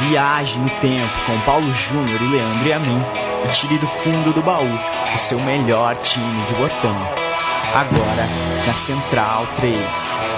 Viaje no tempo com Paulo Júnior e Leandro e a mim e tire do fundo do baú o seu melhor time de botão. Agora na Central 3.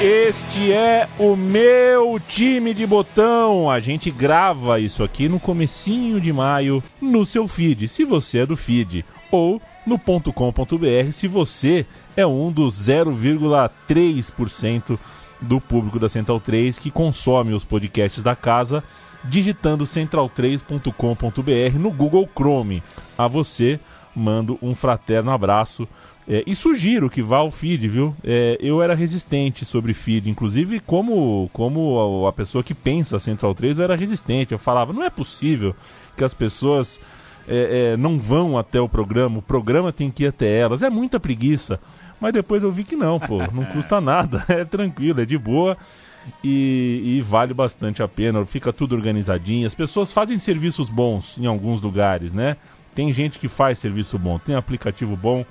Este é o meu time de botão. A gente grava isso aqui no comecinho de maio no seu feed, se você é do feed, ou no .com.br se você é um dos 0,3% do público da Central 3 que consome os podcasts da casa digitando central3.com.br no Google Chrome. A você mando um fraterno abraço é, e sugiro que vá ao feed, viu? É, eu era resistente sobre feed, inclusive como, como a, a, pessoa que pensa Central 3, eu era resistente. Eu falava, não é possível que as pessoas é, é, não vão até o programa, o programa tem que ir até elas. É muita preguiça. Mas depois eu vi que não, pô, não custa nada, é tranquilo, é de boa. E, e, vale bastante a pena, fica tudo organizadinho. As pessoas fazem serviços bons em alguns lugares, né? Tem gente que faz serviço bom, tem aplicativo bom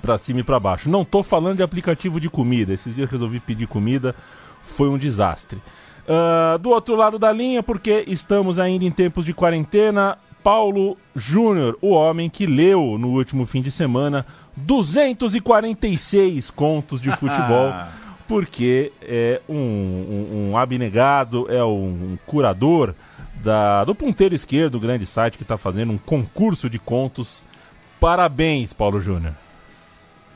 para cima e para baixo. Não tô falando de aplicativo de comida. Esses dias resolvi pedir comida, foi um desastre. Uh, do outro lado da linha, porque estamos ainda em tempos de quarentena, Paulo Júnior, o homem que leu no último fim de semana 246 contos de futebol. porque é um, um, um, abnegado, é um, um curador da, do ponteiro esquerdo, grande site que está fazendo um concurso de contos. Parabéns, Paulo Júnior.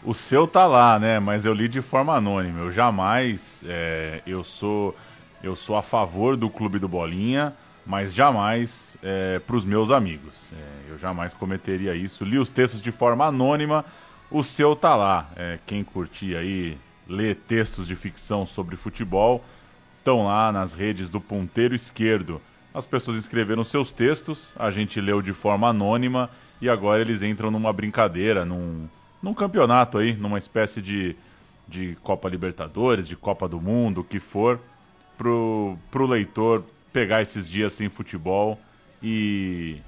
O seu tá lá, né? Mas eu li de forma anônima. Eu jamais, é, eu sou, eu sou a favor do Clube do Bolinha, mas jamais é, para os meus amigos. É, eu jamais cometeria isso. Li os textos de forma anônima. O seu tá lá. É, quem curtir aí ler textos de ficção sobre futebol, estão lá nas redes do Ponteiro Esquerdo. As pessoas escreveram seus textos, a gente leu de forma anônima e agora eles entram numa brincadeira, num num campeonato aí, numa espécie de, de Copa Libertadores, de Copa do Mundo, o que for, pro, pro leitor pegar esses dias sem futebol e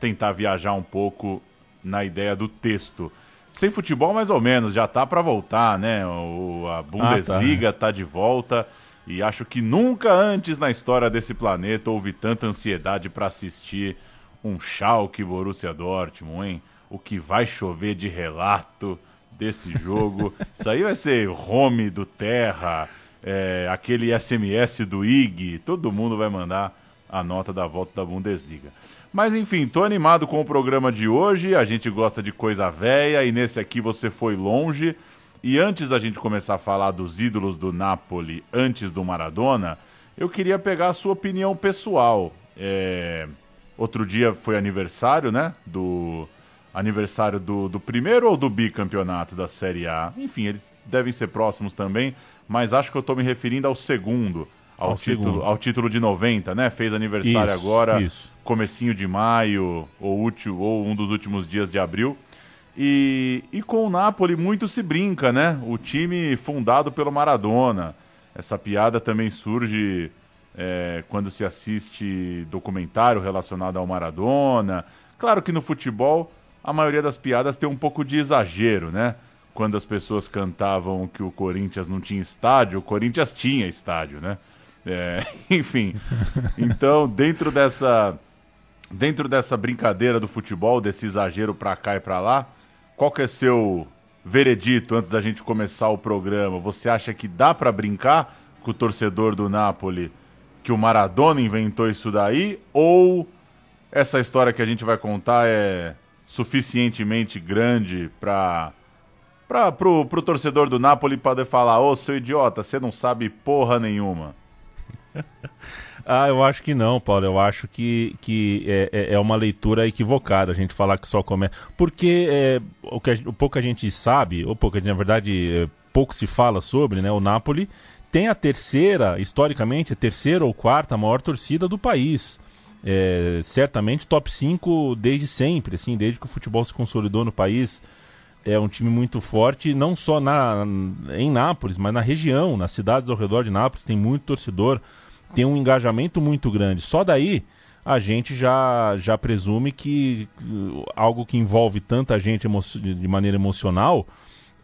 tentar viajar um pouco na ideia do texto. Sem futebol, mais ou menos, já tá para voltar, né? O, a Bundesliga ah, tá. tá de volta e acho que nunca antes na história desse planeta houve tanta ansiedade para assistir um Schalke Borussia Dortmund, hein? o que vai chover de relato desse jogo. Isso aí vai ser home do Terra, é, aquele SMS do IG, todo mundo vai mandar a nota da volta da Bundesliga. Mas enfim, tô animado com o programa de hoje. A gente gosta de coisa velha e nesse aqui você foi longe. E antes da gente começar a falar dos ídolos do Napoli antes do Maradona, eu queria pegar a sua opinião pessoal. É... Outro dia foi aniversário, né? Do aniversário do, do primeiro ou do bicampeonato da Série A. Enfim, eles devem ser próximos também, mas acho que eu estou me referindo ao segundo, ao, ao título, segundo. ao título de 90, né? Fez aniversário isso, agora, isso. comecinho de maio ou, útil, ou um dos últimos dias de abril. E, e com o Napoli muito se brinca, né? O time fundado pelo Maradona. Essa piada também surge é, quando se assiste documentário relacionado ao Maradona. Claro que no futebol a maioria das piadas tem um pouco de exagero, né? Quando as pessoas cantavam que o Corinthians não tinha estádio, o Corinthians tinha estádio, né? É, enfim, então dentro dessa dentro dessa brincadeira do futebol, desse exagero para cá e para lá, qual que é seu veredito antes da gente começar o programa? Você acha que dá para brincar com o torcedor do Napoli que o Maradona inventou isso daí ou essa história que a gente vai contar é suficientemente grande para para pro, torcedor do Napoli poder falar: "Ô, seu idiota, você não sabe porra nenhuma". Ah, eu acho que não, Paulo. Eu acho que, que é, é, é uma leitura equivocada a gente falar que só começa. Porque é, o, que a, o pouco a gente sabe, ou pouco, na verdade, é, pouco se fala sobre, né? O Napoli tem a terceira, historicamente, a terceira ou quarta maior torcida do país é, certamente top 5 desde sempre, assim, desde que o futebol se consolidou no país. É um time muito forte, não só na, em Nápoles, mas na região, nas cidades ao redor de Nápoles, tem muito torcedor, tem um engajamento muito grande. Só daí a gente já, já presume que uh, algo que envolve tanta gente de maneira emocional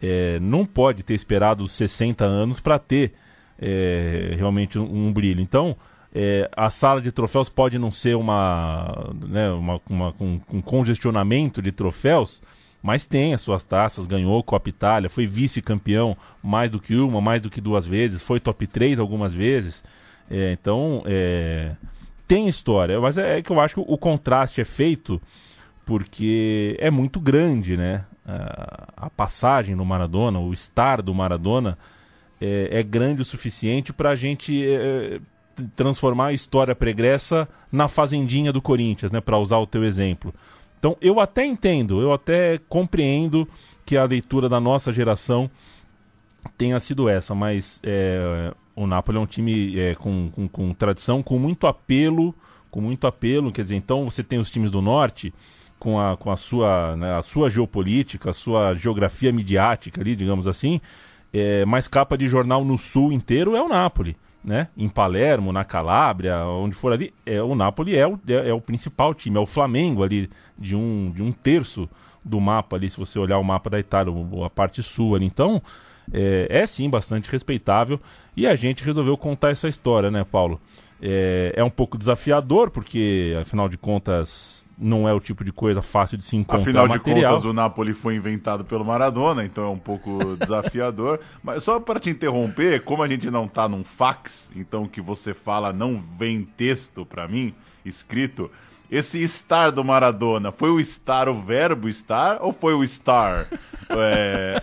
é, não pode ter esperado 60 anos para ter é, realmente um, um, brilho. Então, é, a sala de troféus pode não ser uma, né, uma, uma um, um, congestionamento de troféus, mas tem as suas taças, ganhou Copa Itália, foi vice-campeão mais do que uma, mais do que duas vezes, foi top 3 algumas vezes. É, então, é, tem história, mas é, é que eu acho que o contraste é feito porque é muito grande, né? A, passagem do Maradona, o estar do Maradona é, é grande o suficiente para a gente é, transformar a história pregressa na fazendinha do Corinthians, né? Para usar o teu exemplo. Então eu até entendo, eu até compreendo que a leitura da nossa geração tenha sido essa, mas é, o Napoli é um time é, com, com, com, tradição, com muito apelo, com muito apelo, quer dizer, então você tem os times do norte com a, com a, sua, né, a sua geopolítica, a sua geografia midiática ali, digamos assim, é, mais capa de jornal no sul inteiro é o Napoli. Né? Em Palermo, na Calábria, onde for ali, é, o Napoli é o, é, é, o principal time, é o Flamengo ali de um, de um terço do mapa ali, se você olhar o mapa da Itália, a parte sul ali. Então, é, é sim bastante respeitável e a gente resolveu contar essa história, né, Paulo? É, é um pouco desafiador, porque afinal de contas não é o tipo de coisa fácil de se encontrar Afinal material. de contas, o Napoli foi inventado pelo Maradona, então é um pouco desafiador. Mas só para te interromper, como a gente não tá num fax, então o que você fala não vem texto para mim, escrito, esse estar do Maradona, foi o estar o verbo estar ou foi o star? É,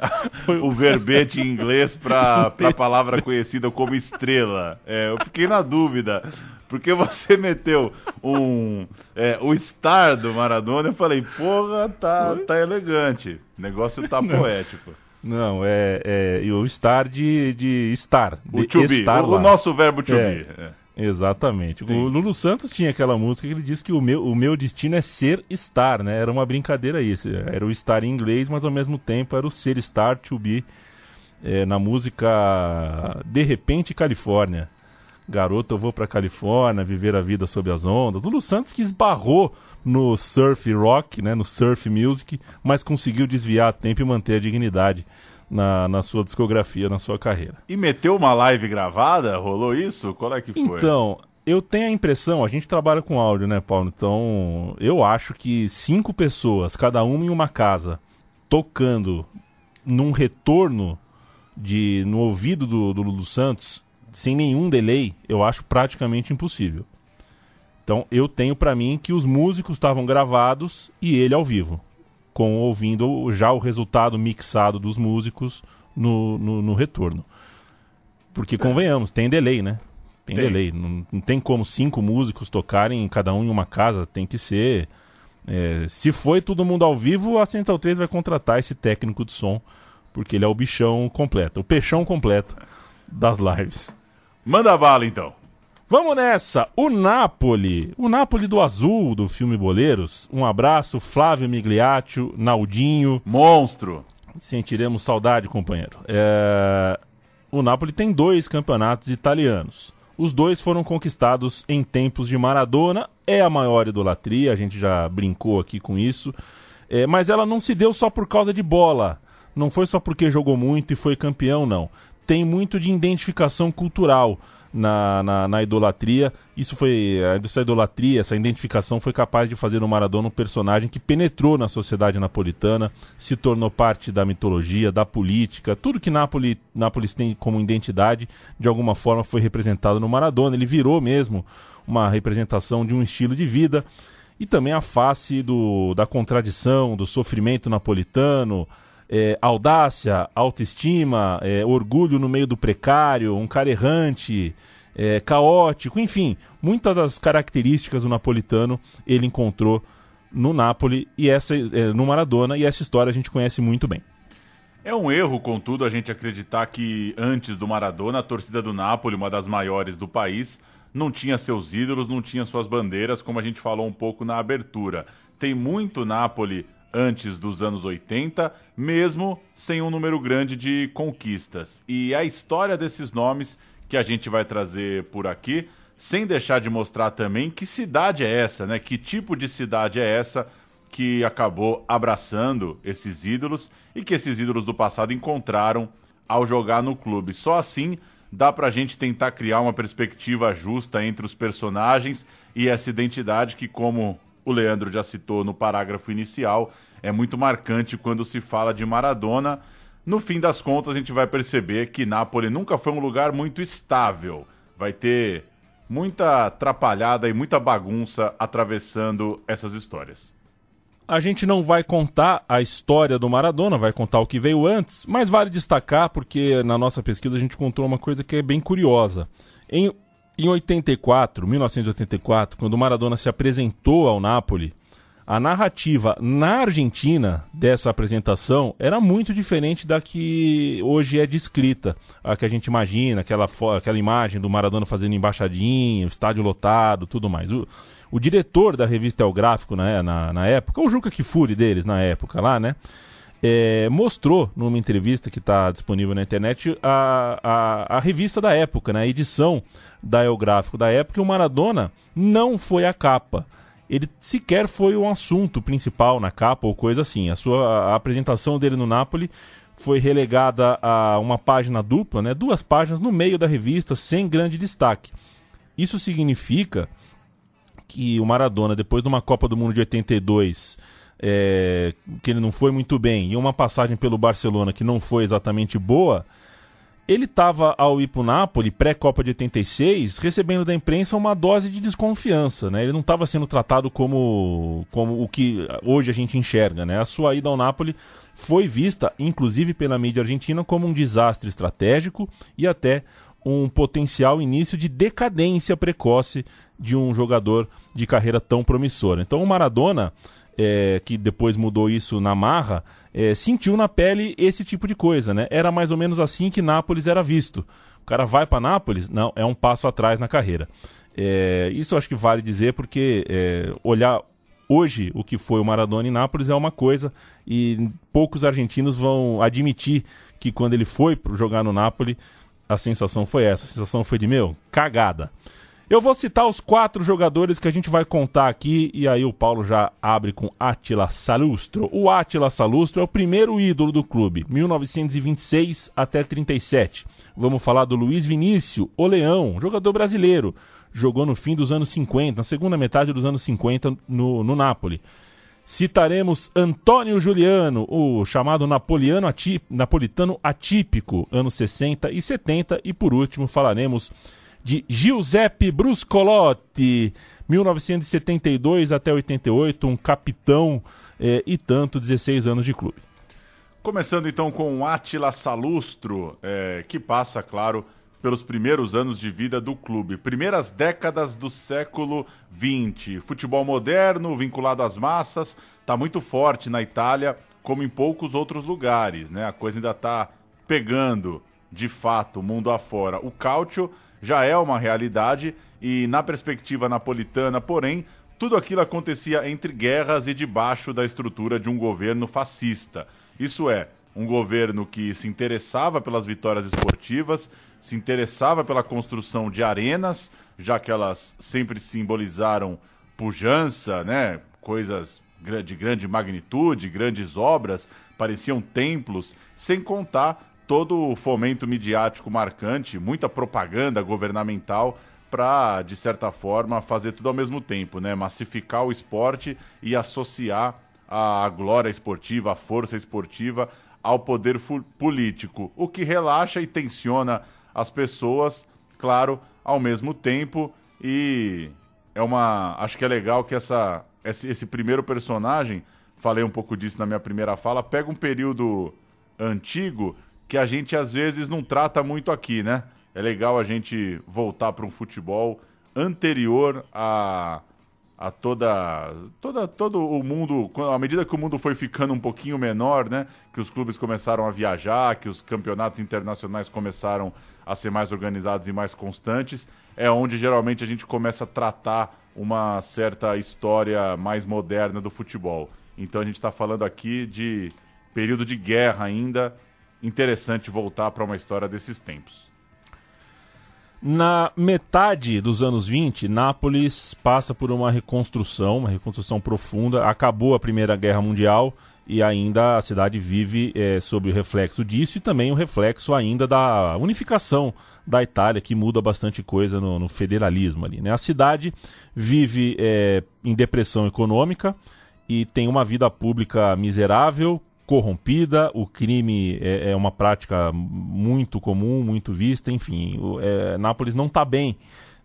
o verbete em inglês para a palavra conhecida como estrela. É, eu fiquei na dúvida. Porque você meteu um. É, o star do Maradona, eu falei, porra, tá, tá elegante. O negócio tá Não. poético. Não, é, é. E o star de, de estar. O de to be. O, o, nosso verbo to é, be. Exatamente. Sim. O Lulu Santos tinha aquela música que ele disse que o meu, o meu destino é ser estar, né? Era uma brincadeira isso. Era o estar em inglês, mas ao mesmo tempo era o ser estar, to be, é, na música De Repente Califórnia. Garoto, eu vou pra Califórnia, viver a vida sob as ondas. Lulu Santos que esbarrou no surf rock, né? No surf music, mas conseguiu desviar a tempo e manter a dignidade na, na sua discografia, na sua carreira. E meteu uma live gravada? Rolou isso? Qual é que foi? Então, eu tenho a impressão, a gente trabalha com áudio, né, Paulo? Então, eu acho que cinco pessoas, cada uma em uma casa, tocando num retorno de no ouvido do, do Lulu Santos, sem nenhum delay, eu acho praticamente impossível. Então, eu tenho para mim que os músicos estavam gravados e ele ao vivo com ouvindo já o resultado mixado dos músicos no, no, no retorno. Porque convenhamos, tem delay, né? Tem, tem. delay. Não, não, tem como cinco músicos tocarem cada um em uma casa. Tem que ser. É, se foi todo mundo ao vivo, a Central 3 vai contratar esse técnico de som. Porque ele é o bichão completo, o peixão completo das lives. Manda bala então. Vamos nessa! O Napoli, o Napoli do azul do filme Boleiros. Um abraço, Flávio Migliaccio, Naldinho. Monstro! Sentiremos saudade, companheiro. É... O Napoli tem dois campeonatos italianos. Os dois foram conquistados em tempos de Maradona. É a maior idolatria, a gente já brincou aqui com isso. É, mas ela não se deu só por causa de bola. Não foi só porque jogou muito e foi campeão, não. Tem muito de identificação cultural na, na, na, idolatria. Isso foi. Essa idolatria, essa identificação foi capaz de fazer o Maradona um personagem que penetrou na sociedade napolitana, se tornou parte da mitologia, da política, tudo que Nápoles, Nápoles tem como identidade, de alguma forma foi representado no Maradona. Ele virou mesmo uma representação de um estilo de vida. E também a face do, da contradição, do sofrimento napolitano, é, audácia, autoestima, é, orgulho no meio do precário, um cara errante, é, caótico, enfim, muitas das características do napolitano ele encontrou no Napoli e essa é, no Maradona e essa história a gente conhece muito bem. É um erro, contudo, a gente acreditar que antes do Maradona a torcida do Napoli, uma das maiores do país, não tinha seus ídolos, não tinha suas bandeiras, como a gente falou um pouco na abertura. Tem muito Napoli antes dos anos 80, mesmo sem um número grande de conquistas. E a história desses nomes que a gente vai trazer por aqui, sem deixar de mostrar também que cidade é essa, né? Que tipo de cidade é essa que acabou abraçando esses ídolos e que esses ídolos do passado encontraram ao jogar no clube. Só assim dá pra gente tentar criar uma perspectiva justa entre os personagens e essa identidade que, como o Leandro já citou no parágrafo inicial, é muito marcante quando se fala de Maradona. No fim das contas, a gente vai perceber que Nápoles nunca foi um lugar muito estável. Vai ter muita atrapalhada e muita bagunça atravessando essas histórias. A gente não vai contar a história do Maradona, vai contar o que veio antes, mas vale destacar porque na nossa pesquisa a gente contou uma coisa que é bem curiosa. Em, em 84, 1984, quando o Maradona se apresentou ao Napoli, a narrativa na Argentina dessa apresentação era muito diferente da que hoje é descrita. A que a gente imagina, aquela, aquela imagem do Maradona fazendo embaixadinha, estádio lotado, tudo mais. O, o diretor da revista El Gráfico na, na, na época, o Juca Kifuri deles na época lá, né? É, mostrou numa entrevista que está disponível na internet a, a, a, revista da época, né? a edição da El Gráfico da época, e o Maradona não foi a capa. Ele sequer foi um assunto principal na capa ou coisa assim. A sua a apresentação dele no Napoli foi relegada a uma página dupla, né? duas páginas no meio da revista, sem grande destaque. Isso significa que o Maradona, depois de uma Copa do Mundo de 82, é, que ele não foi muito bem, e uma passagem pelo Barcelona que não foi exatamente boa, ele estava ao ir para o Napoli, pré-Copa de 86, recebendo da imprensa uma dose de desconfiança. Né? Ele não estava sendo tratado como, como o que hoje a gente enxerga. Né? A sua ida ao Napoli foi vista, inclusive pela mídia argentina, como um desastre estratégico e até um potencial início de decadência precoce de um jogador de carreira tão promissora. Então o Maradona, é, que depois mudou isso na marra, é, sentiu na pele esse tipo de coisa, né? Era mais ou menos assim que Nápoles era visto. O cara vai para Nápoles, não, é um passo atrás na carreira. É, isso acho que vale dizer porque é, olhar hoje o que foi o Maradona em Nápoles é uma coisa e poucos argentinos vão admitir que quando ele foi jogar no Nápoles a sensação foi essa. A sensação foi de meu, cagada. Eu vou citar os quatro jogadores que a gente vai contar aqui e aí o Paulo já abre com Atila Salustro. O Atila Salustro é o primeiro ídolo do clube, 1926 até 37. Vamos falar do Luiz Vinícius, o Leão, jogador brasileiro. Jogou no fim dos anos 50, na segunda metade dos anos 50 no, no Napoli. Citaremos Antônio Juliano, o chamado napoliano napolitano atípico, anos 60 e 70. E por último falaremos de Giuseppe Bruscolotti, 1972 até 88, um capitão eh, e tanto, 16 anos de clube. Começando então com Atila Salustro, eh, que passa, claro, pelos primeiros anos de vida do clube. Primeiras décadas do século XX. Futebol moderno, vinculado às massas, está muito forte na Itália, como em poucos outros lugares. Né? A coisa ainda está pegando, de fato, mundo afora. O Cautio já é uma realidade e na perspectiva napolitana, porém, tudo aquilo acontecia entre guerras e debaixo da estrutura de um governo fascista. Isso é, um governo que se interessava pelas vitórias esportivas, se interessava pela construção de arenas, já que elas sempre simbolizaram pujança, né? Coisas de grande magnitude, grandes obras, pareciam templos, sem contar todo o fomento midiático marcante, muita propaganda governamental para, de certa forma, fazer tudo ao mesmo tempo, né? Massificar o esporte e associar a glória esportiva, a força esportiva ao poder político, o que relaxa e tensiona as pessoas, claro, ao mesmo tempo e é uma, acho que é legal que essa esse, esse primeiro personagem, falei um pouco disso na minha primeira fala, pega um período antigo que a gente às vezes não trata muito aqui, né? É legal a gente voltar para um futebol anterior a, a toda, toda todo o mundo, à medida que o mundo foi ficando um pouquinho menor, né? Que os clubes começaram a viajar, que os campeonatos internacionais começaram a ser mais organizados e mais constantes, é onde geralmente a gente começa a tratar uma certa história mais moderna do futebol. Então a gente está falando aqui de período de guerra ainda, interessante voltar para uma história desses tempos. Na metade dos anos 20, Nápoles passa por uma reconstrução, uma reconstrução profunda. Acabou a Primeira Guerra Mundial e ainda a cidade vive é, sob o reflexo disso e também o reflexo ainda da unificação da Itália, que muda bastante coisa no, no federalismo ali. Né? A cidade vive é, em depressão econômica e tem uma vida pública miserável, corrompida, o crime é, é uma prática muito comum, muito vista, enfim, o, é, Nápoles não está bem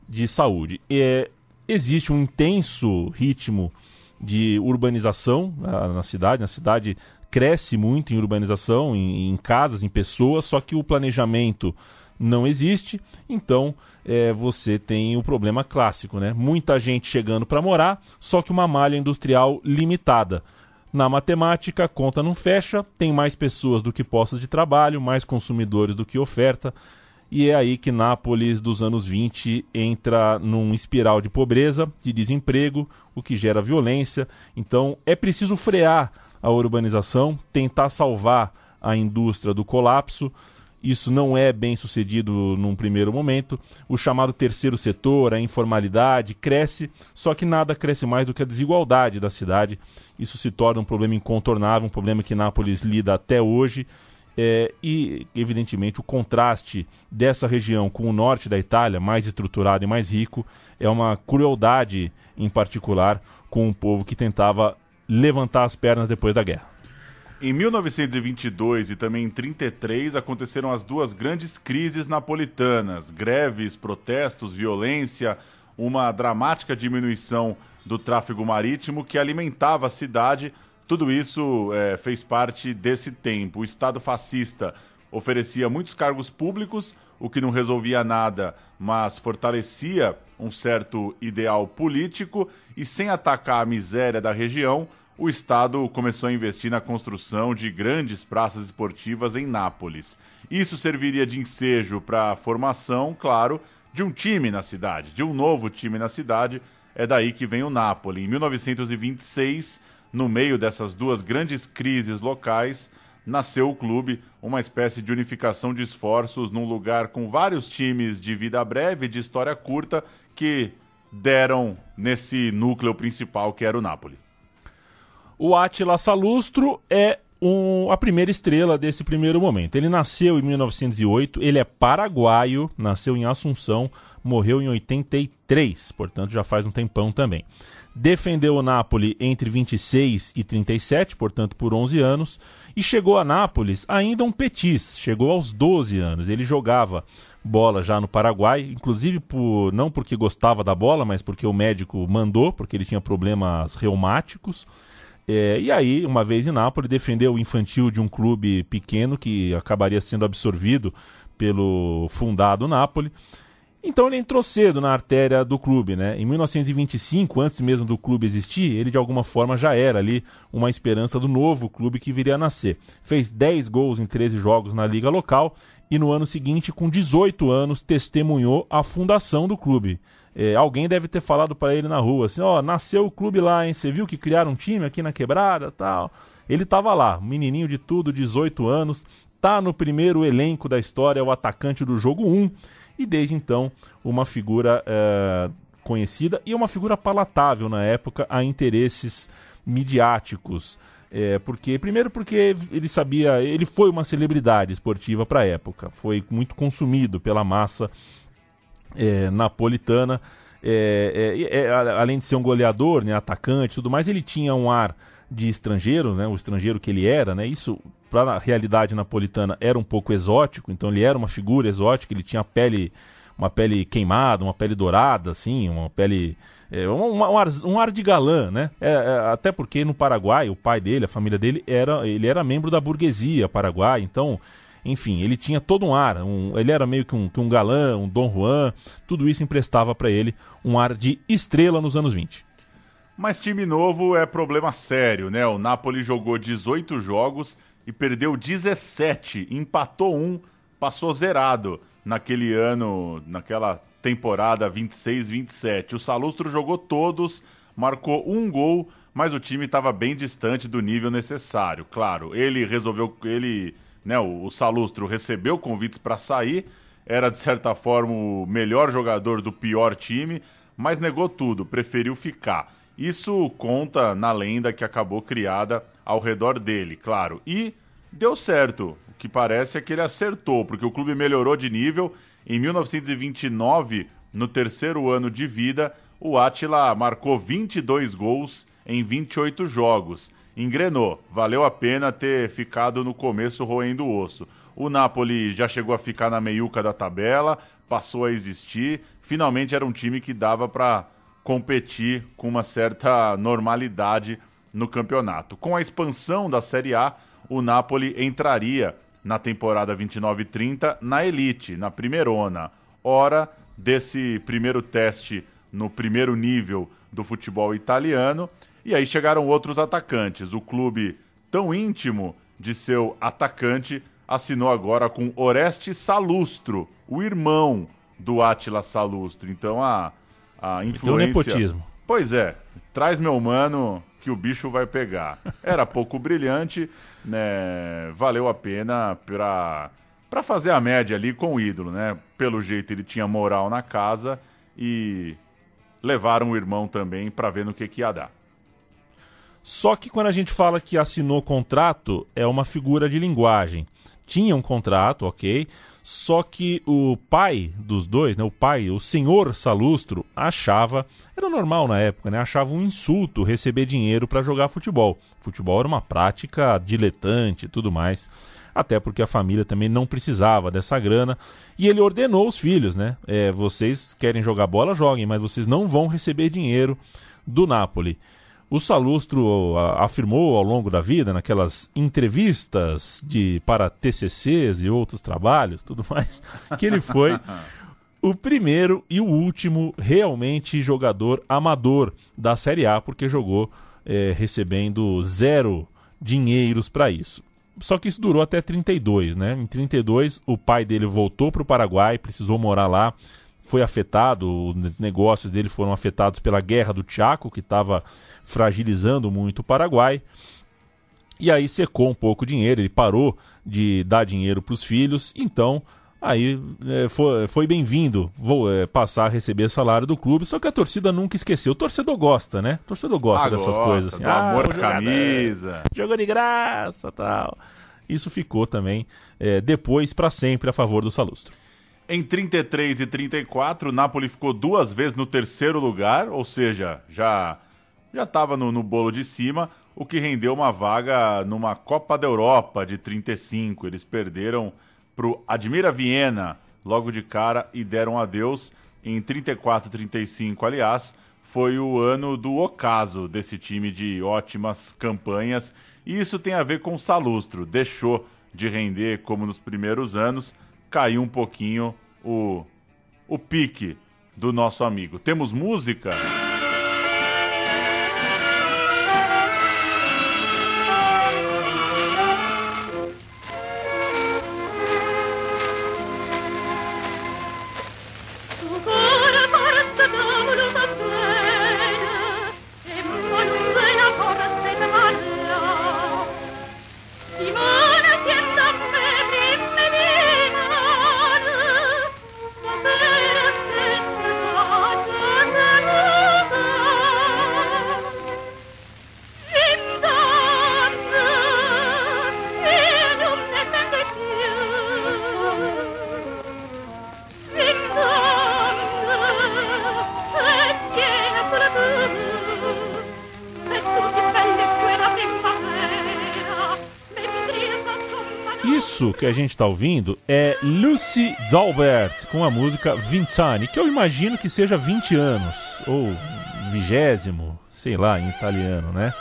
de saúde. É, existe um intenso ritmo de urbanização na, na, cidade, a cidade cresce muito em urbanização, em, em, casas, em pessoas, só que o planejamento não existe, então é, você tem o problema clássico, né? Muita gente chegando para morar, só que uma malha industrial limitada. Na matemática, conta não fecha, tem mais pessoas do que postos de trabalho, mais consumidores do que oferta, e é aí que Nápoles dos anos 20 entra num espiral de pobreza, de desemprego, o que gera violência. Então é preciso frear a urbanização, tentar salvar a indústria do colapso. Isso não é bem sucedido num primeiro momento. O chamado terceiro setor, a informalidade, cresce, só que nada cresce mais do que a desigualdade da cidade. Isso se torna um problema incontornável, um problema que Nápoles lida até hoje. É, e, evidentemente, o contraste dessa região com o norte da Itália, mais estruturado e mais rico, é uma crueldade, em particular, com um povo que tentava levantar as pernas depois da guerra. Em 1922 e também em 33 aconteceram as duas grandes crises napolitanas: greves, protestos, violência, uma dramática diminuição do tráfego marítimo que alimentava a cidade. Tudo isso é, fez parte desse tempo. O Estado fascista oferecia muitos cargos públicos, o que não resolvia nada, mas fortalecia um certo ideal político e sem atacar a miséria da região, o Estado começou a investir na construção de grandes praças esportivas em Nápoles. Isso serviria de ensejo para a formação, claro, de um time na cidade, de um novo time na cidade. É daí que vem o Napoli. Em 1926, no meio dessas duas grandes crises locais, nasceu o clube, uma espécie de unificação de esforços num lugar com vários times de vida breve, de história curta, que deram nesse núcleo principal que era o Napoli. O Attila Salustro é um, a primeira estrela desse primeiro momento. Ele nasceu em 1908, ele é paraguaio, nasceu em Assunção, morreu em 83, portanto já faz um tempão também. Defendeu o Napoli entre 26 e 37, portanto por 11 anos, e chegou a Nápoles ainda um petis, chegou aos 12 anos. Ele jogava bola já no Paraguai, inclusive por, não porque gostava da bola, mas porque o médico mandou, porque ele tinha problemas reumáticos. É, e aí, uma vez em Nápoles, defendeu o infantil de um clube pequeno que acabaria sendo absorvido pelo fundado Nápoles. Então ele entrou cedo na artéria do clube, né? Em 1925, antes mesmo do clube existir, ele de alguma forma já era ali uma esperança do novo clube que viria a nascer. Fez 10 gols em 13 jogos na liga local e no ano seguinte, com 18 anos, testemunhou a fundação do clube. É, alguém deve ter falado para ele na rua assim: ó, nasceu o clube lá, hein? Você viu que criaram um time aqui na quebrada tal. Ele estava lá, menininho de tudo, 18 anos, tá no primeiro elenco da história, o atacante do jogo 1, e desde então uma figura é, conhecida e uma figura palatável na época a interesses midiáticos. É, porque primeiro porque ele sabia, ele foi uma celebridade esportiva para a época, foi muito consumido pela massa é, napolitana. É, é, é além de ser um goleador, né, atacante, tudo mais, ele tinha um ar de estrangeiro, né, o estrangeiro que ele era, né, isso para a realidade napolitana era um pouco exótico, então ele era uma figura exótica, ele tinha pele, uma pele queimada, uma pele dourada, assim, uma pele é, um, um, ar, um, ar, de galã, né? É, é, até porque no Paraguai, o pai dele, a família dele, era, ele era membro da burguesia paraguai, então enfim, ele tinha todo um ar, um, ele era meio que um, que um galã, um Dom Juan, tudo isso emprestava para ele um ar de estrela nos anos 20. Mas time novo é problema sério, né? O Napoli jogou 18 jogos e perdeu 17, empatou um, passou zerado naquele ano, naquela temporada 26-27. O Salustro jogou todos, marcou um gol, mas o time estava bem distante do nível necessário. Claro, ele resolveu, ele né, o, o Salustro recebeu convites para sair, era de certa forma o melhor jogador do pior time, mas negou tudo, preferiu ficar. Isso conta na lenda que acabou criada ao redor dele, claro. E deu certo. O que parece é que ele acertou, porque o clube melhorou de nível. Em 1929, no terceiro ano de vida, o Atila marcou 22 gols em 28 jogos. Engrenou, valeu a pena ter ficado no começo roendo o osso. O Napoli já chegou a ficar na meiuca da tabela, passou a existir. Finalmente era um time que dava para competir com uma certa normalidade no campeonato. Com a expansão da Série A, o Napoli entraria na temporada 29-30 na elite, na primeirona. Hora desse primeiro teste no primeiro nível do futebol italiano. E aí chegaram outros atacantes. O clube, tão íntimo de seu atacante, assinou agora com Oreste Salustro, o irmão do Atila Salustro. Então a, a influência. Então, nepotismo. Pois é, traz meu mano que o bicho vai pegar. Era pouco brilhante, né? Valeu a pena para para fazer a média ali com o ídolo, né? Pelo jeito ele tinha moral na casa e levaram o irmão também para ver no que, que ia dar. Só que quando a gente fala que assinou contrato, é uma figura de linguagem. Tinha um contrato, ok, só que o pai dos dois, né, o pai, o senhor Salustro, achava, era normal na época, né, achava um insulto receber dinheiro para jogar futebol. Futebol era uma prática diletante e tudo mais até porque a família também não precisava dessa grana. E ele ordenou os filhos, né? É, vocês querem jogar bola, joguem, mas vocês não vão receber dinheiro do Napoli. O Salustro afirmou ao longo da vida, naquelas entrevistas de para TCCs e outros trabalhos, tudo mais, que ele foi o primeiro e o último realmente jogador amador da Série A, porque jogou é, recebendo zero dinheiros para isso. Só que isso durou até 32, né? Em 32, o pai dele voltou para o Paraguai, precisou morar lá, foi afetado, os negócios dele foram afetados pela guerra do Chaco, que estava fragilizando muito o Paraguai. E aí secou um pouco o dinheiro, ele parou de dar dinheiro para os filhos, então Aí é, foi, foi bem-vindo vou é, passar a receber salário do clube, só que a torcida nunca esqueceu. O torcedor gosta, né? O torcedor gosta ah, dessas gosta, coisas. Assim. Ah, amor camisa. Jogou de graça tal. Isso ficou também é, depois para sempre a favor do Salustro. Em 33 e 34, o Napoli ficou duas vezes no terceiro lugar, ou seja, já já estava no, no bolo de cima, o que rendeu uma vaga numa Copa da Europa de 35. Eles perderam pro Admira Viena logo de cara e deram adeus. Em 34 35, aliás, foi o ano do ocaso desse time de ótimas campanhas, e isso tem a ver com o Salustro, deixou de render como nos primeiros anos, caiu um pouquinho o o pique do nosso amigo. Temos música? Que a gente está ouvindo é Lucy Dalbert com a música Vintani, que eu imagino que seja 20 anos, ou vigésimo, sei lá, em italiano, né?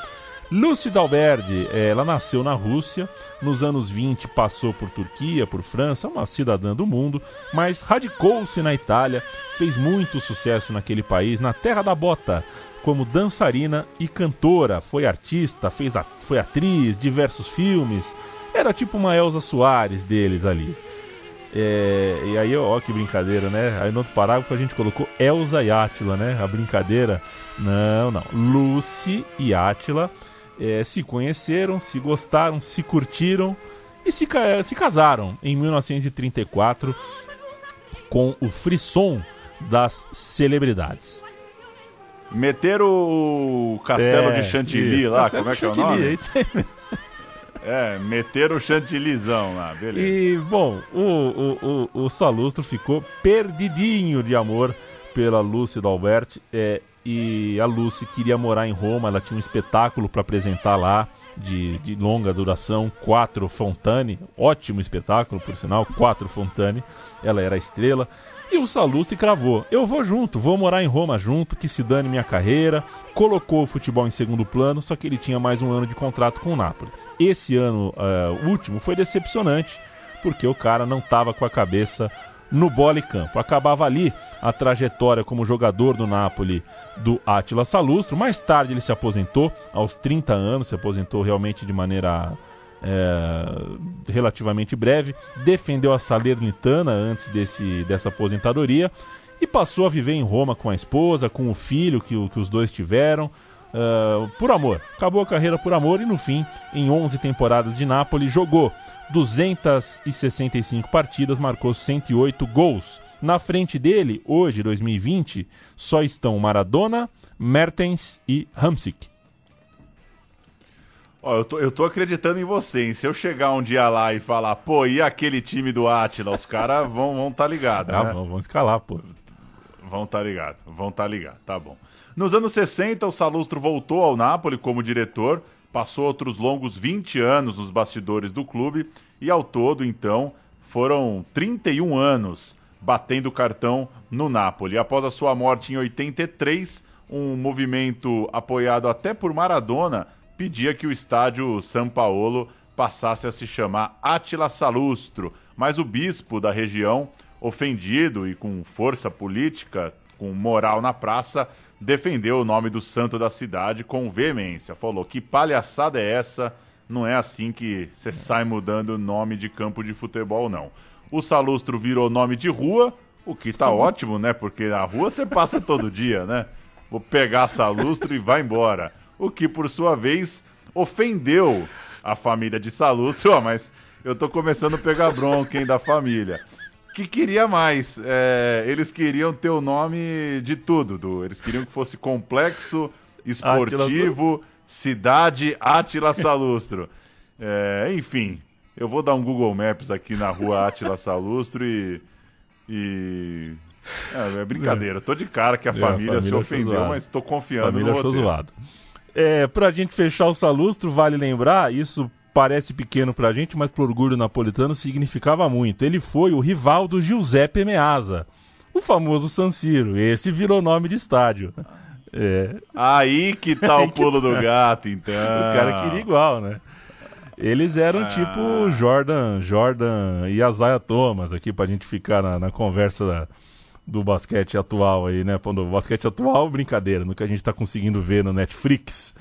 Lucy Dalberdi, ela nasceu na Rússia, nos anos 20 passou por Turquia, por França, uma cidadã do mundo, mas radicou-se na Itália, fez muito sucesso naquele país, na terra da bota, como dançarina e cantora, foi artista, fez a, foi atriz, diversos filmes, era tipo uma Elza Soares deles ali. É, e aí, ó, que brincadeira, né? Aí no outro parágrafo a gente colocou Elza e Átila, né? A brincadeira. Não, não. Lucy e Átila é, se conheceram, se gostaram, se curtiram e se, se casaram em 1934. com o frisson das celebridades. Meter o castelo é, de Chantilly isso, lá, como é que é o nome? É isso aí É, meter o chantilizão lá, beleza. E, bom, o, o, o, o Salustro ficou perdidinho de amor pela Lúcia Dalbert. É, e a Lucy queria morar em Roma, ela tinha um espetáculo para apresentar lá de, de, longa duração, Quatro Fontane, ótimo espetáculo, por sinal, Quatro Fontane, ela era a estrela. E o Salustri cravou: eu vou junto, vou morar em Roma junto, que se dane minha carreira. Colocou o futebol em segundo plano, só que ele tinha mais um ano de contrato com o Napoli. Esse ano uh, último foi decepcionante, porque o cara não estava com a cabeça no bola e campo. Acabava ali a trajetória como jogador do Napoli do Átila Salustro. Mais tarde ele se aposentou, aos 30 anos, se aposentou realmente de maneira é, relativamente breve. Defendeu a Salernitana antes desse, dessa aposentadoria e passou a viver em Roma com a esposa, com o filho que, que os dois tiveram. Uh, por amor. Acabou a carreira por amor e no fim, em 11 temporadas de Nápoles, jogou 265 partidas, marcou 108 gols. Na frente dele, hoje, 2020, só estão Maradona, Mertens e Hamsik. Ó, eu tô, eu tô acreditando em você, hein? Se eu chegar um dia lá e falar, pô, e aquele time do Atila? Os caras vão vão tá ligados, ah, né? Vão, vão escalar, pô. Vão tá ligados, vão tá ligados, tá bom. Nos anos 60, o Salustro voltou ao Napoli como diretor, passou outros longos 20 anos nos bastidores do clube e ao todo, então, foram 31 anos batendo cartão no Napoli. Após a sua morte em 83, um movimento apoiado até por Maradona pedia que o estádio São Paulo passasse a se chamar Atila Salustro, mas o bispo da região, ofendido e com força política, com moral na praça, defendeu o nome do santo da cidade com veemência. Falou: que palhaçada é essa? Não é assim que você sai mudando o nome de campo de futebol, não. O Salustro virou nome de rua, o que tá ótimo, né? Porque na rua você passa todo dia, né? Vou pegar Salustro e vai embora. O que, por sua vez, ofendeu a família de Salustro. Oh, mas eu tô começando a pegar bronca, hein, da família que queria mais. É, eles queriam ter o nome de tudo, do, eles queriam que fosse complexo, esportivo, cidade Átila Salustro. É, enfim, eu vou dar um Google Maps aqui na rua Átila Salustro e. e... É, é brincadeira, eu tô de cara que a, é, família, a família, se ofendeu, mas tô confiando família no zoado. É, pra gente fechar o Salustro, vale lembrar, isso parece pequeno pra gente, mas pro orgulho napolitano significava muito. Ele foi o rival do Giuseppe Meazza, o famoso San Siro. Esse virou nome de estádio. É. Aí que tá o pulo do tá. gato, então. O cara queria igual, né? Eles eram ah. tipo Jordan, Jordan e Isaiah Thomas aqui pra gente ficar na, na conversa da, do basquete atual aí, né? O basquete atual, brincadeira, no que a gente tá conseguindo ver no Netflix.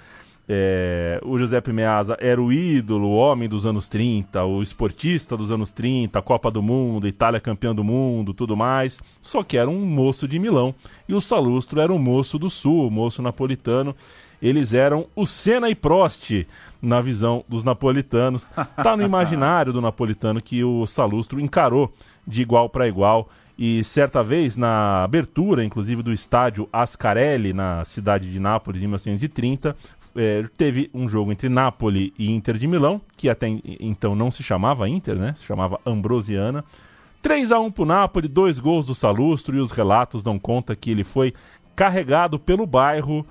É, o Giuseppe Meazza era o ídolo, o homem dos anos 30, o esportista dos anos 30, Copa do Mundo, Itália campeã do mundo, tudo mais. Só que era um moço de Milão. E o Salustro era um moço do Sul, o moço napolitano. Eles eram o Senna e Prost na visão dos napolitanos. Tá no imaginário do napolitano que o Salustro encarou de igual para igual. E certa vez, na abertura, inclusive, do estádio Ascarelli, na cidade de Nápoles, em 1930, é, teve um jogo entre Napoli e Inter de Milão, que até então não se chamava Inter, né? Se chamava Ambrosiana. 3 a 1 para o Napoli, dois gols do Salustro e os relatos dão conta que ele foi carregado pelo bairro,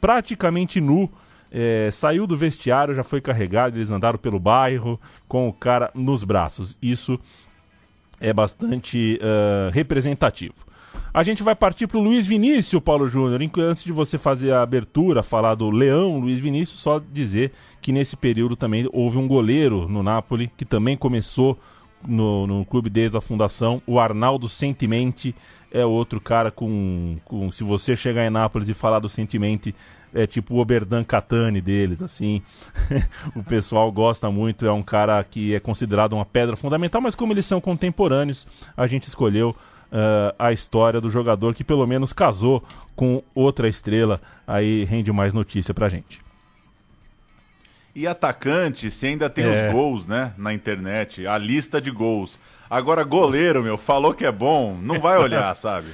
praticamente nu. É, saiu do vestiário, já foi carregado, eles andaram pelo bairro com o cara nos braços. Isso é bastante uh, representativo. A gente vai partir para o Luiz Vinícius, Paulo Júnior. Antes de você fazer a abertura, falar do Leão Luiz Vinícius, só dizer que nesse período também houve um goleiro no Napoli que também começou no, no clube desde a fundação. O Arnaldo Sentimenti é outro cara com, com. Se você chegar em Nápoles e falar do Sentimenti, é tipo o Oberdan Catani deles, assim. o pessoal gosta muito, é um cara que é considerado uma pedra fundamental, mas como eles são contemporâneos, a gente escolheu uh, a história do jogador que pelo menos casou com outra estrela. Aí rende mais notícia pra gente. E atacante, se ainda tem É. os gols, né? Na internet, a lista de gols. Agora, goleiro, meu, falou que é bom, não vai olhar, sabe?